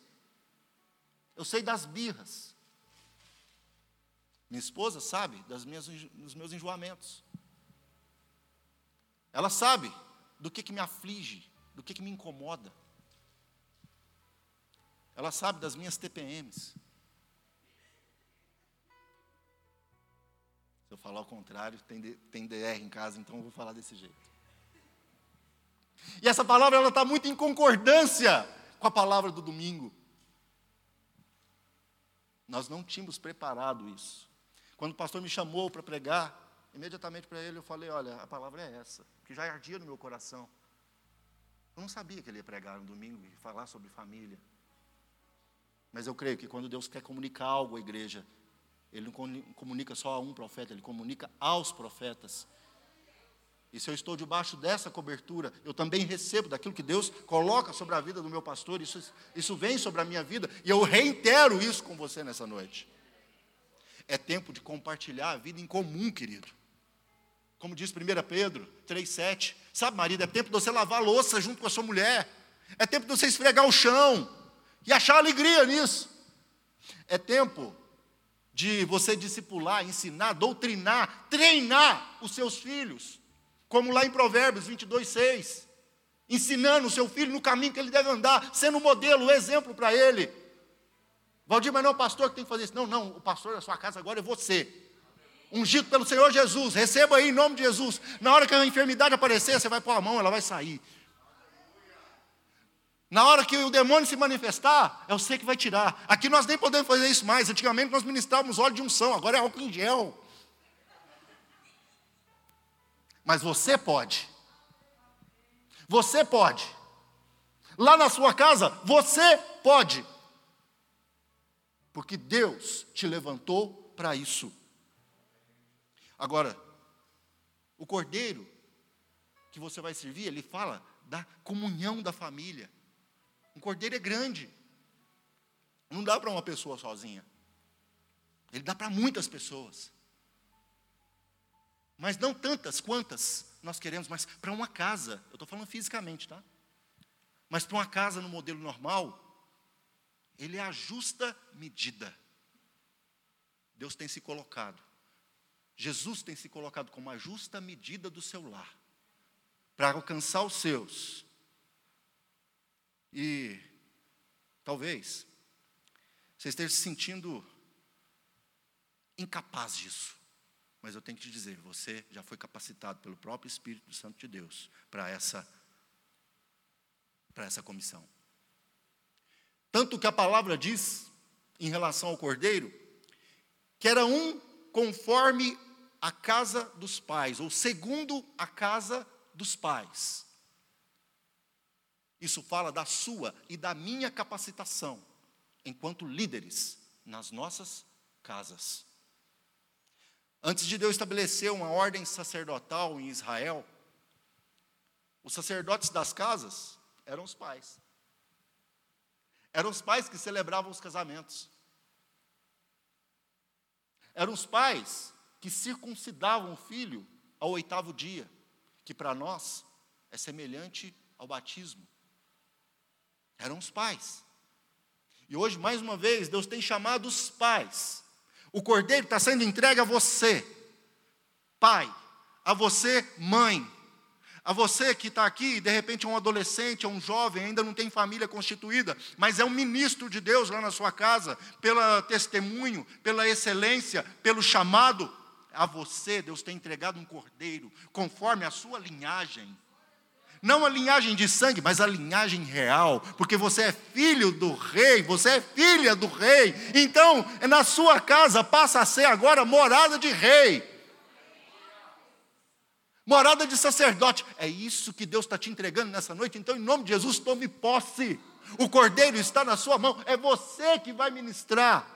Eu sei das birras. Minha esposa sabe das minhas, dos meus enjoamentos. Ela sabe do que, que me aflige, do que, que me incomoda. Ela sabe das minhas TPMs. Se eu falar o contrário, tem, tem DR em casa, então eu vou falar desse jeito. E essa palavra ela está muito em concordância com a palavra do domingo. Nós não tínhamos preparado isso. Quando o pastor me chamou para pregar, imediatamente para ele eu falei: Olha, a palavra é essa, que já ardia no meu coração. Eu não sabia que ele ia pregar no domingo e falar sobre família. Mas eu creio que quando Deus quer comunicar algo à igreja, ele não comunica só a um profeta, ele comunica aos profetas. E se eu estou debaixo dessa cobertura, eu também recebo daquilo que Deus coloca sobre a vida do meu pastor, isso, isso vem sobre a minha vida, e eu reitero isso com você nessa noite. É tempo de compartilhar a vida em comum, querido. Como diz 1 Pedro 3,7. Sabe, marido, é tempo de você lavar a louça junto com a sua mulher. É tempo de você esfregar o chão e achar alegria nisso. É tempo de você discipular, ensinar, doutrinar, treinar os seus filhos, como lá em Provérbios 22, 6, ensinando o seu filho no caminho que ele deve andar, sendo um modelo, um exemplo para ele. Valdir, mas não é o pastor que tem que fazer isso. Não, não, o pastor da sua casa agora é você. Ungido pelo Senhor Jesus, receba aí em nome de Jesus. Na hora que a enfermidade aparecer, você vai pôr a mão, ela vai sair. Na hora que o demônio se manifestar, é você que vai tirar. Aqui nós nem podemos fazer isso mais. Antigamente nós ministrávamos óleo de unção, agora é álcool em gel. Mas você pode. Você pode. Lá na sua casa, você pode. Porque Deus te levantou para isso. Agora, o cordeiro que você vai servir, ele fala da comunhão da família. Um cordeiro é grande. Não dá para uma pessoa sozinha. Ele dá para muitas pessoas. Mas não tantas quantas nós queremos, mas para uma casa. Eu estou falando fisicamente, tá? Mas para uma casa no modelo normal, ele é a justa medida. Deus tem se colocado. Jesus tem se colocado como a justa medida do seu lar. Para alcançar os seus. E talvez você esteja se sentindo incapaz disso. Mas eu tenho que te dizer, você já foi capacitado pelo próprio Espírito Santo de Deus para essa para essa comissão. Tanto que a palavra diz em relação ao cordeiro que era um conforme a casa dos pais, ou segundo a casa dos pais. Isso fala da sua e da minha capacitação enquanto líderes nas nossas casas. Antes de Deus estabelecer uma ordem sacerdotal em Israel, os sacerdotes das casas eram os pais. Eram os pais que celebravam os casamentos. Eram os pais que circuncidavam o filho ao oitavo dia, que para nós é semelhante ao batismo. Eram os pais. E hoje, mais uma vez, Deus tem chamado os pais. O cordeiro está sendo entregue a você, pai, a você, mãe, a você que está aqui, de repente é um adolescente, é um jovem, ainda não tem família constituída, mas é um ministro de Deus lá na sua casa, pelo testemunho, pela excelência, pelo chamado. A você, Deus tem entregado um cordeiro, conforme a sua linhagem. Não a linhagem de sangue, mas a linhagem real, porque você é filho do rei, você é filha do rei. Então, na sua casa passa a ser agora morada de rei, morada de sacerdote. É isso que Deus está te entregando nessa noite. Então, em nome de Jesus, tome posse. O cordeiro está na sua mão, é você que vai ministrar.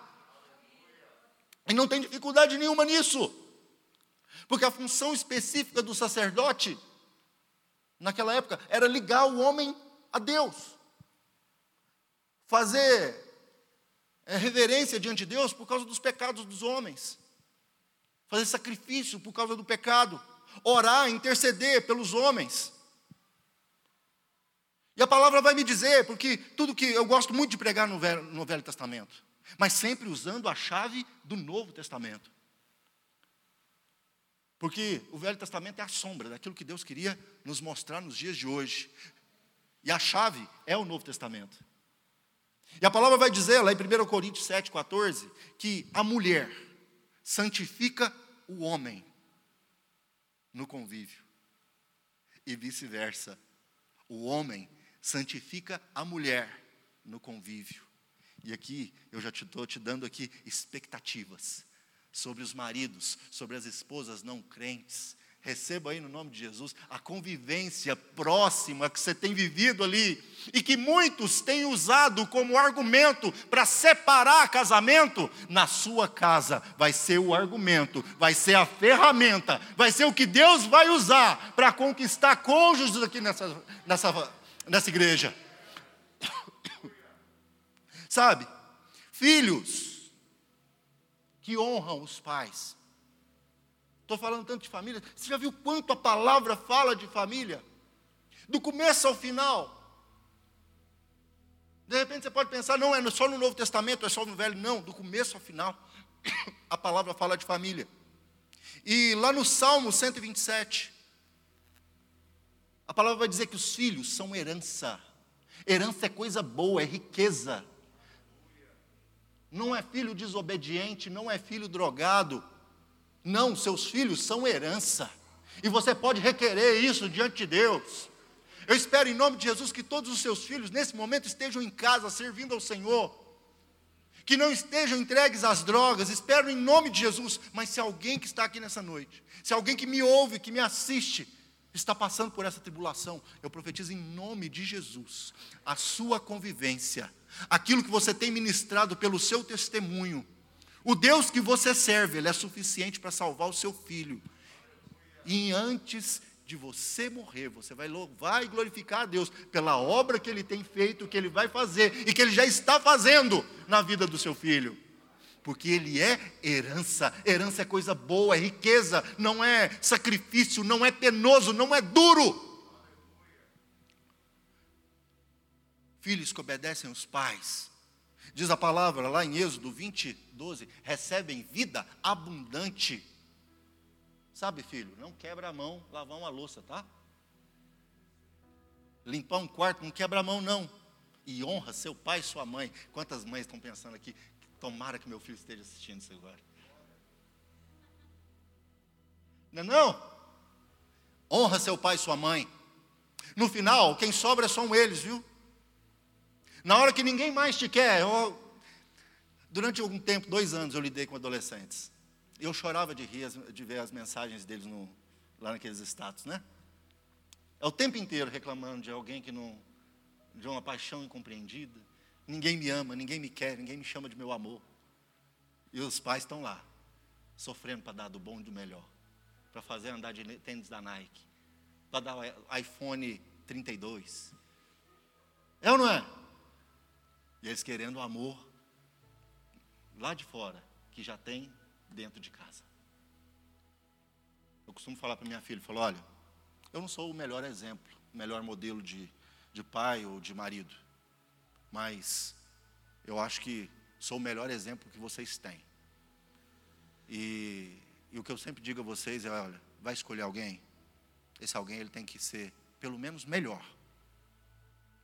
E não tem dificuldade nenhuma nisso, porque a função específica do sacerdote naquela época, era ligar o homem a Deus. Fazer é, reverência diante de Deus por causa dos pecados dos homens. Fazer sacrifício por causa do pecado. Orar, interceder pelos homens. E a palavra vai me dizer, porque tudo que eu gosto muito de pregar no Velho, no Velho Testamento, mas sempre usando a chave do Novo Testamento. Porque o Velho Testamento é a sombra daquilo que Deus queria nos mostrar nos dias de hoje. E a chave é o Novo Testamento. E a palavra vai dizer lá em 1 Coríntios 7, 14, que a mulher santifica o homem no convívio. E vice-versa. O homem santifica a mulher no convívio. E aqui eu já estou te, te dando aqui expectativas sobre os maridos, sobre as esposas não crentes. Receba aí no nome de Jesus a convivência próxima que você tem vivido ali e que muitos têm usado como argumento para separar casamento. Na sua casa vai ser o argumento, vai ser a ferramenta, vai ser o que Deus vai usar para conquistar cônjuges aqui nessa, nessa, nessa igreja. [coughs] Sabe, filhos, que honram os pais. Estou falando tanto de família. Você já viu quanto a palavra fala de família? Do começo ao final. De repente você pode pensar, não, é só no Novo Testamento, é só no Velho. Não, do começo ao final. [coughs] A palavra fala de família. E lá no Salmo 127, a palavra vai dizer que os filhos são herança. Herança é coisa boa, é riqueza não é filho desobediente, não é filho drogado. Não, seus filhos são herança. E você pode requerer isso diante de Deus. Eu espero em nome de Jesus que todos os seus filhos nesse momento estejam em casa servindo ao Senhor. Que não estejam entregues às drogas, espero em nome de Jesus. Mas se alguém que está aqui nessa noite, se alguém que me ouve, que me assiste, está passando por essa tribulação, eu profetizo em nome de Jesus, a sua convivência aquilo que você tem ministrado pelo seu testemunho. O Deus que você serve, Ele é suficiente para salvar o seu filho. E antes de você morrer, você vai louvar e glorificar a Deus pela obra que Ele tem feito, que Ele vai fazer e que Ele já está fazendo na vida do seu filho. Porque Ele é herança, herança é coisa boa, é riqueza, não é sacrifício, não é penoso, não é duro. filhos que obedecem os pais. Diz a palavra lá em Êxodo 20, 12: recebem vida abundante. Sabe, filho, não quebra a mão lavar uma louça, tá? Limpar um quarto, não quebra a mão, não. E honra seu pai e sua mãe. Quantas mães estão pensando aqui? Tomara que meu filho esteja assistindo isso agora. Não é não? Honra seu pai e sua mãe. No final, quem sobra são eles, viu? Na hora que ninguém mais te quer, eu, durante algum tempo, dois anos, eu lidei com adolescentes. Eu chorava de rir, de ver as mensagens deles no, lá naqueles status, né? É o tempo inteiro reclamando de alguém que não, de uma paixão incompreendida. Ninguém me ama, ninguém me quer, ninguém me chama de meu amor. E os pais estão lá. sofrendo para dar do bom e do melhor, para fazer andar de tênis da Nike, para dar iPhone 32. É ou não é? E eles querendo o amor lá de fora, que já tem dentro de casa. Eu costumo falar para minha filha, falo, olha, eu não sou o melhor exemplo, o melhor modelo de, de pai ou de marido, mas eu acho que sou o melhor exemplo que vocês têm. E, e o que eu sempre digo a vocês é, olha, vai escolher alguém, esse alguém ele tem que ser pelo menos melhor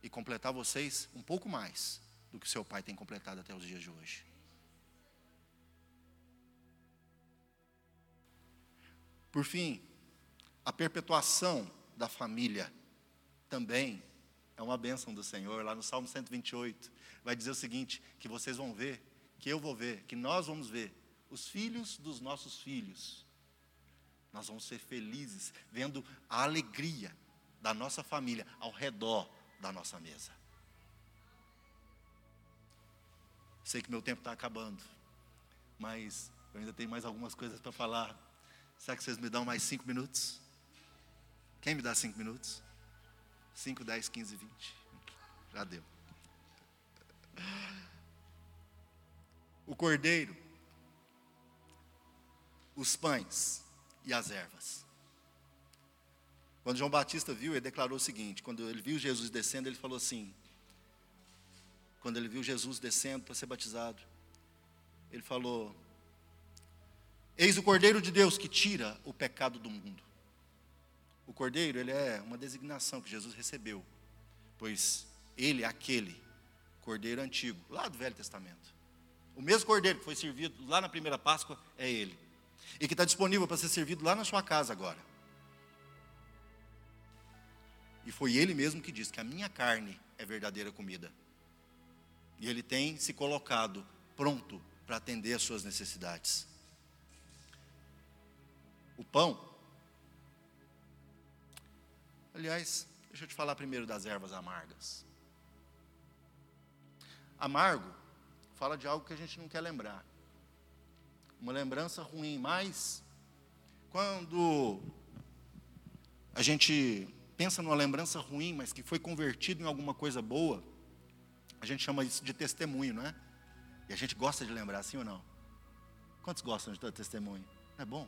e completar vocês um pouco mais do que seu pai tem completado até os dias de hoje. Por fim, a perpetuação da família também é uma bênção do Senhor. Lá no Salmo 128, vai dizer o seguinte: que vocês vão ver, que eu vou ver, que nós vamos ver os filhos dos nossos filhos. Nós vamos ser felizes vendo a alegria da nossa família ao redor da nossa mesa. Sei que meu tempo está acabando, mas eu ainda tenho mais algumas coisas para falar. Será que vocês me dão mais cinco minutos? Quem me dá cinco minutos? Cinco, dez, quinze, vinte. Já deu. O cordeiro, os pães e as ervas. Quando João Batista viu, ele declarou o seguinte: quando ele viu Jesus descendo, ele falou assim. Quando ele viu Jesus descendo para ser batizado, ele falou: Eis o Cordeiro de Deus que tira o pecado do mundo. O Cordeiro, ele é uma designação que Jesus recebeu, pois ele é aquele Cordeiro antigo, lá do Velho Testamento. O mesmo Cordeiro que foi servido lá na primeira Páscoa é ele. E que está disponível para ser servido lá na sua casa agora. E foi ele mesmo que disse que a minha carne é verdadeira comida. E ele tem se colocado pronto para atender às suas necessidades o pão. Aliás, deixa eu te falar primeiro das ervas amargas. Amargo fala de algo que a gente não quer lembrar. Uma lembrança ruim, mas quando a gente pensa numa lembrança ruim, mas que foi convertido em alguma coisa boa, a gente chama isso de testemunho, não é? E a gente gosta de lembrar, sim ou não? Quantos gostam de ter testemunho? É bom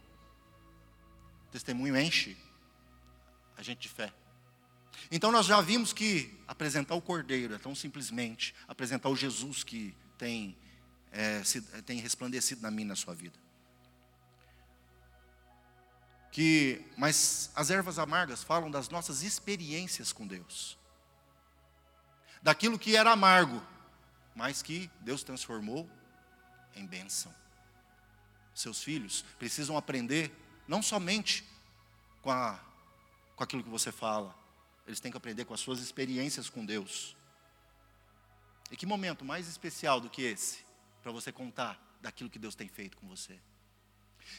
testemunho enche a gente de fé. Então nós já vimos que apresentar o Cordeiro é tão simplesmente apresentar o Jesus que tem, é, se, tem resplandecido na minha na sua vida. Que, mas as ervas amargas falam das nossas experiências com Deus. Daquilo que era amargo, mas que Deus transformou em bênção. Seus filhos precisam aprender não somente com, a, com aquilo que você fala, eles têm que aprender com as suas experiências com Deus. E que momento mais especial do que esse, para você contar daquilo que Deus tem feito com você?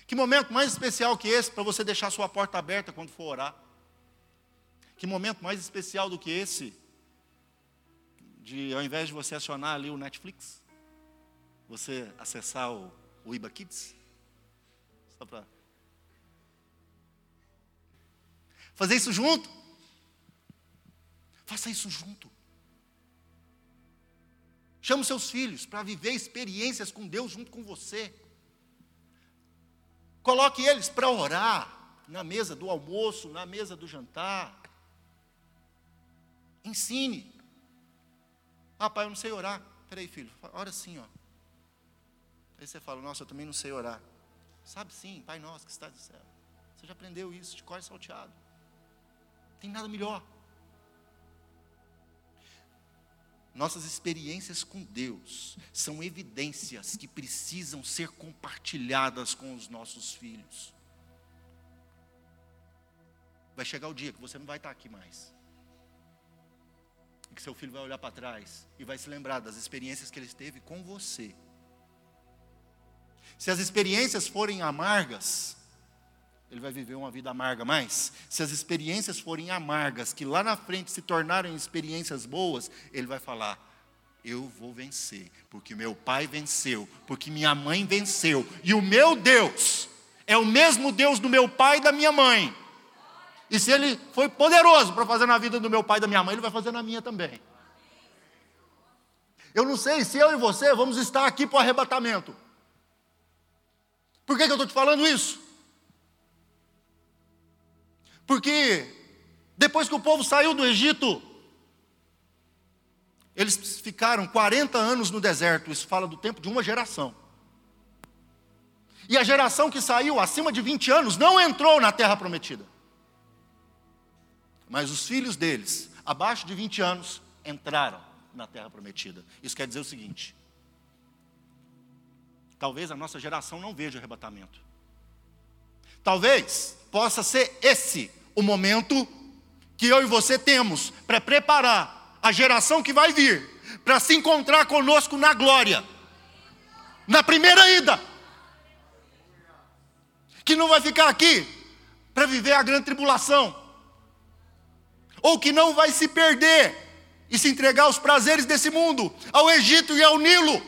Que momento mais especial que esse para você deixar sua porta aberta quando for orar? Que momento mais especial do que esse de ao invés de você acionar ali o Netflix, você acessar o, o Iba Kids? Só para Fazer isso junto. Faça isso junto. Chame os seus filhos para viver experiências com Deus junto com você. Coloque eles para orar na mesa do almoço, na mesa do jantar. Ensine. Ah, pai, eu não sei orar. Peraí, filho, ora sim, ó. Aí você fala, nossa, eu também não sei orar. Sabe sim, Pai nosso que está no céu. Você já aprendeu isso de cor salteado. Tem nada melhor. Nossas experiências com Deus são evidências que precisam ser compartilhadas com os nossos filhos. Vai chegar o dia que você não vai estar aqui mais. E que seu filho vai olhar para trás e vai se lembrar das experiências que ele teve com você. Se as experiências forem amargas, ele vai viver uma vida amarga. Mas, se as experiências forem amargas, que lá na frente se tornarem experiências boas, ele vai falar: eu vou vencer, porque meu pai venceu, porque minha mãe venceu, e o meu Deus é o mesmo Deus do meu pai e da minha mãe. E se ele foi poderoso para fazer na vida do meu pai e da minha mãe, ele vai fazer na minha também. Eu não sei se eu e você vamos estar aqui para o arrebatamento. Por que, que eu estou te falando isso? Porque depois que o povo saiu do Egito, eles ficaram 40 anos no deserto, isso fala do tempo de uma geração. E a geração que saiu acima de 20 anos não entrou na terra prometida. Mas os filhos deles, abaixo de 20 anos, entraram na terra prometida. Isso quer dizer o seguinte: talvez a nossa geração não veja arrebatamento. Talvez possa ser esse o momento que eu e você temos para preparar a geração que vai vir para se encontrar conosco na glória, na primeira ida, que não vai ficar aqui para viver a grande tribulação, ou que não vai se perder e se entregar aos prazeres desse mundo, ao Egito e ao Nilo,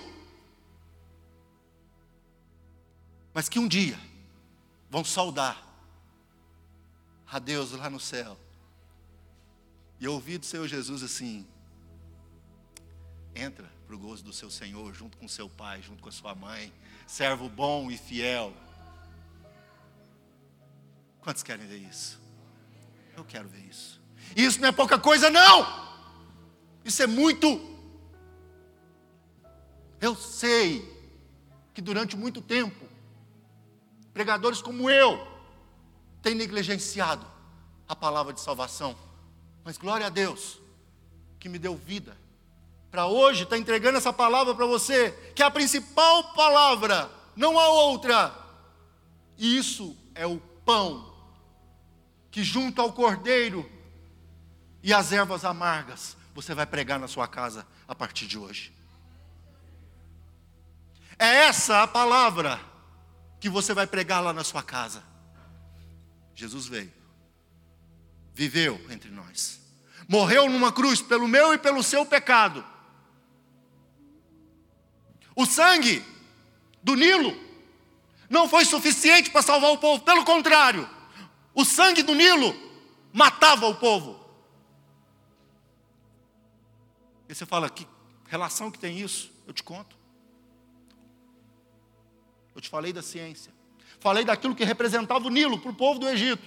mas que um dia vão saudar a Deus lá no céu e eu ouvi do Senhor Jesus assim: entra para o gozo do seu Senhor, junto com seu pai, junto com a sua mãe, servo bom e fiel. Quantos querem ver isso? Eu quero ver isso. Isso não é pouca coisa, não! Isso é muito. Eu sei que durante muito tempo, pregadores como eu têm negligenciado a palavra de salvação. Mas glória a Deus, que me deu vida, para hoje estar tá entregando essa palavra para você, que é a principal palavra, não há outra. E isso é o pão, que junto ao cordeiro e às ervas amargas, você vai pregar na sua casa a partir de hoje. É essa a palavra que você vai pregar lá na sua casa. Jesus veio viveu entre nós. Morreu numa cruz pelo meu e pelo seu pecado. O sangue do Nilo não foi suficiente para salvar o povo, pelo contrário, o sangue do Nilo matava o povo. E você fala, que relação que tem isso? Eu te conto. Eu te falei da ciência. Falei daquilo que representava o Nilo para o povo do Egito.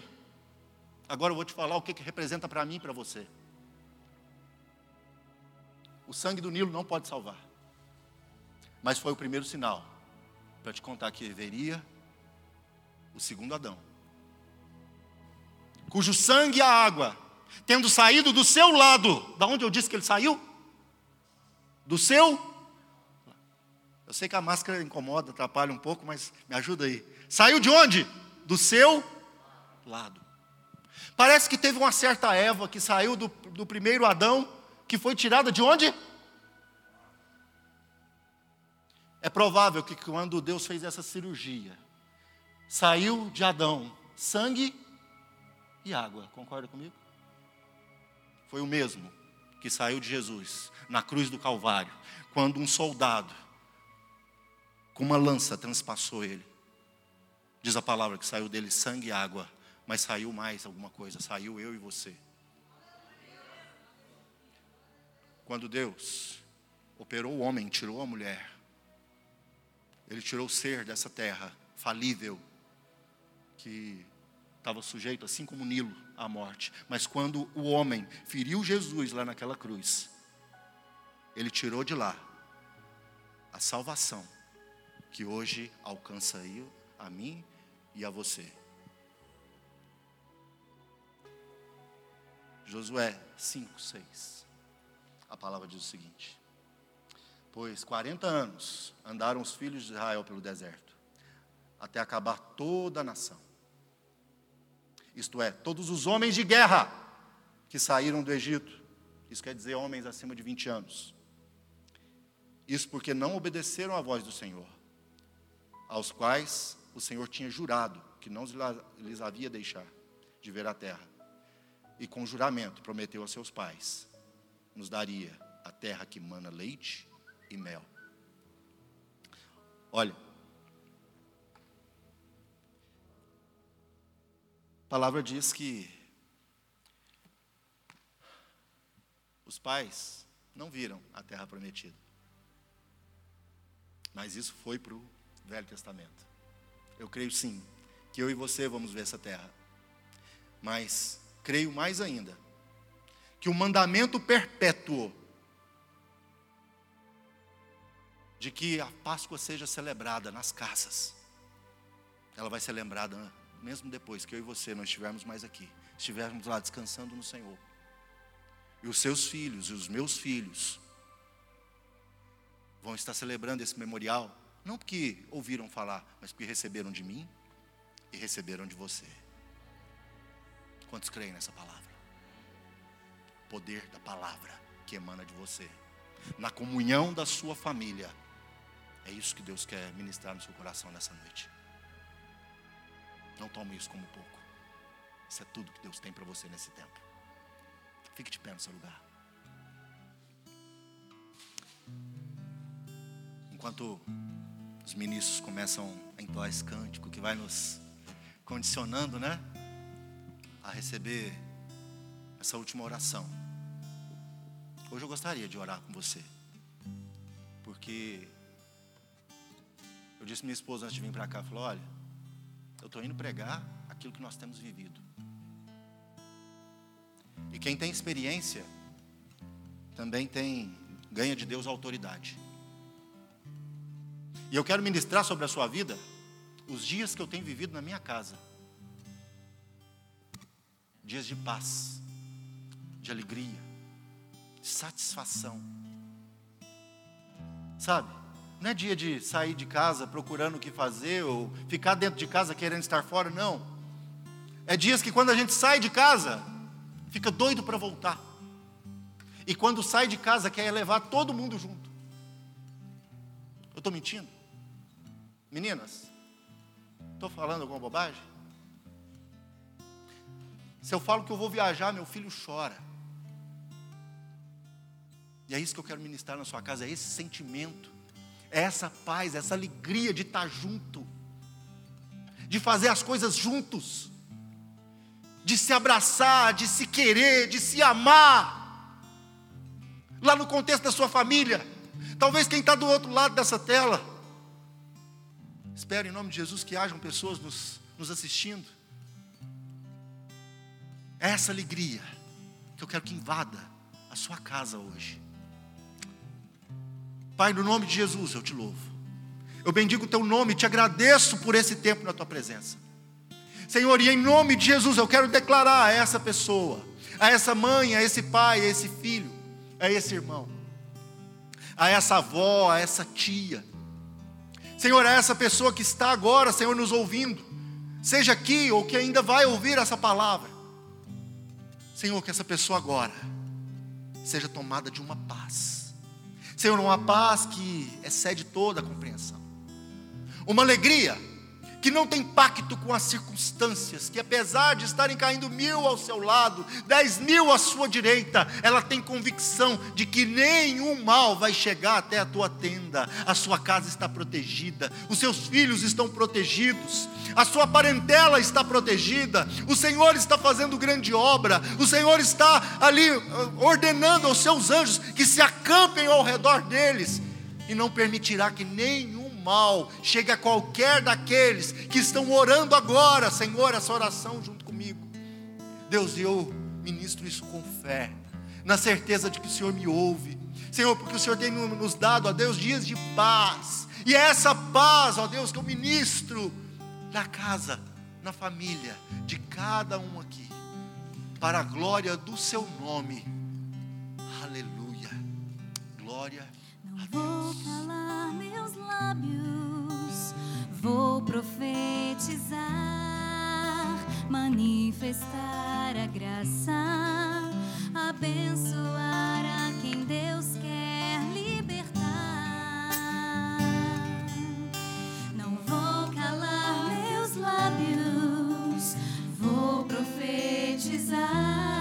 Agora eu vou te falar o que, que representa para mim e para você. O sangue do Nilo não pode salvar. Mas foi o primeiro sinal para te contar que veria o segundo Adão, cujo sangue e a água, tendo saído do seu lado, da onde eu disse que ele saiu? Do seu. Eu sei que a máscara incomoda, atrapalha um pouco, mas me ajuda aí. Saiu de onde? Do seu lado. Parece que teve uma certa Eva que saiu do, do primeiro Adão, que foi tirada de onde? É provável que quando Deus fez essa cirurgia, saiu de Adão sangue e água. Concorda comigo? Foi o mesmo que saiu de Jesus na cruz do Calvário, quando um soldado com uma lança transpassou ele. Diz a palavra que saiu dele sangue e água mas saiu mais alguma coisa, saiu eu e você. Quando Deus operou o homem, tirou a mulher, Ele tirou o ser dessa terra falível, que estava sujeito, assim como Nilo, à morte. Mas quando o homem feriu Jesus lá naquela cruz, Ele tirou de lá a salvação que hoje alcança a mim e a você. Josué 5, 6. A palavra diz o seguinte: Pois 40 anos andaram os filhos de Israel pelo deserto, até acabar toda a nação. Isto é, todos os homens de guerra que saíram do Egito. Isso quer dizer homens acima de 20 anos. Isso porque não obedeceram à voz do Senhor, aos quais o Senhor tinha jurado que não lhes havia deixar de ver a terra e com juramento prometeu a seus pais: nos daria a terra que mana leite e mel. Olha, a palavra diz que os pais não viram a terra prometida. Mas isso foi para o Velho Testamento. Eu creio sim, que eu e você vamos ver essa terra. Mas creio mais ainda, que o mandamento perpétuo de que a Páscoa seja celebrada nas casas, ela vai ser lembrada mesmo depois que eu e você não estivermos mais aqui, estivermos lá descansando no Senhor. E os seus filhos e os meus filhos vão estar celebrando esse memorial, não porque ouviram falar, mas porque receberam de mim e receberam de você. Quantos creem nessa palavra? O poder da palavra que emana de você, na comunhão da sua família. É isso que Deus quer ministrar no seu coração nessa noite. Não tome isso como pouco. Isso é tudo que Deus tem para você nesse tempo. Fique de pé no seu lugar. Enquanto os ministros começam a entoar esse cântico que vai nos condicionando, né? A receber essa última oração. Hoje eu gostaria de orar com você. Porque eu disse minha esposa antes de vir para cá, falou, olha, eu estou indo pregar aquilo que nós temos vivido. E quem tem experiência também tem ganha de Deus autoridade. E eu quero ministrar sobre a sua vida os dias que eu tenho vivido na minha casa. Dias de paz, de alegria, de satisfação. Sabe? Não é dia de sair de casa procurando o que fazer ou ficar dentro de casa querendo estar fora, não. É dias que quando a gente sai de casa, fica doido para voltar. E quando sai de casa, quer levar todo mundo junto. Eu estou mentindo? Meninas, estou falando alguma bobagem? Se eu falo que eu vou viajar, meu filho chora. E é isso que eu quero ministrar na sua casa, é esse sentimento, é essa paz, essa alegria de estar junto, de fazer as coisas juntos de se abraçar, de se querer, de se amar, lá no contexto da sua família. Talvez quem está do outro lado dessa tela, espero em nome de Jesus que hajam pessoas nos, nos assistindo. É essa alegria que eu quero que invada a sua casa hoje. Pai, no nome de Jesus eu te louvo. Eu bendigo o teu nome, te agradeço por esse tempo na tua presença. Senhor, e em nome de Jesus eu quero declarar a essa pessoa, a essa mãe, a esse pai, a esse filho, a esse irmão, a essa avó, a essa tia, Senhor, a essa pessoa que está agora, Senhor, nos ouvindo, seja aqui ou que ainda vai ouvir essa palavra, Senhor, que essa pessoa agora seja tomada de uma paz, Senhor, uma paz que excede toda a compreensão, uma alegria que não tem pacto com as circunstâncias, que apesar de estarem caindo mil ao seu lado, dez mil à sua direita, ela tem convicção de que nenhum mal vai chegar até a tua tenda, a sua casa está protegida, os seus filhos estão protegidos, a sua parentela está protegida, o Senhor está fazendo grande obra, o Senhor está ali uh, ordenando aos seus anjos que se acampem ao redor deles, e não permitirá que nenhum mal chegue a qualquer daqueles que estão orando agora, Senhor, essa oração junto comigo. Deus, eu ministro isso com fé, na certeza de que o Senhor me ouve. Senhor, porque o Senhor tem nos dado, ó Deus, dias de paz. E é essa paz, ó Deus, que eu ministro na casa, na família de cada um aqui, para a glória do seu nome. Aleluia. Glória calar meus lábios, vou profetizar, manifestar a graça, abençoar a quem Deus quer libertar. Não vou calar meus lábios, vou profetizar,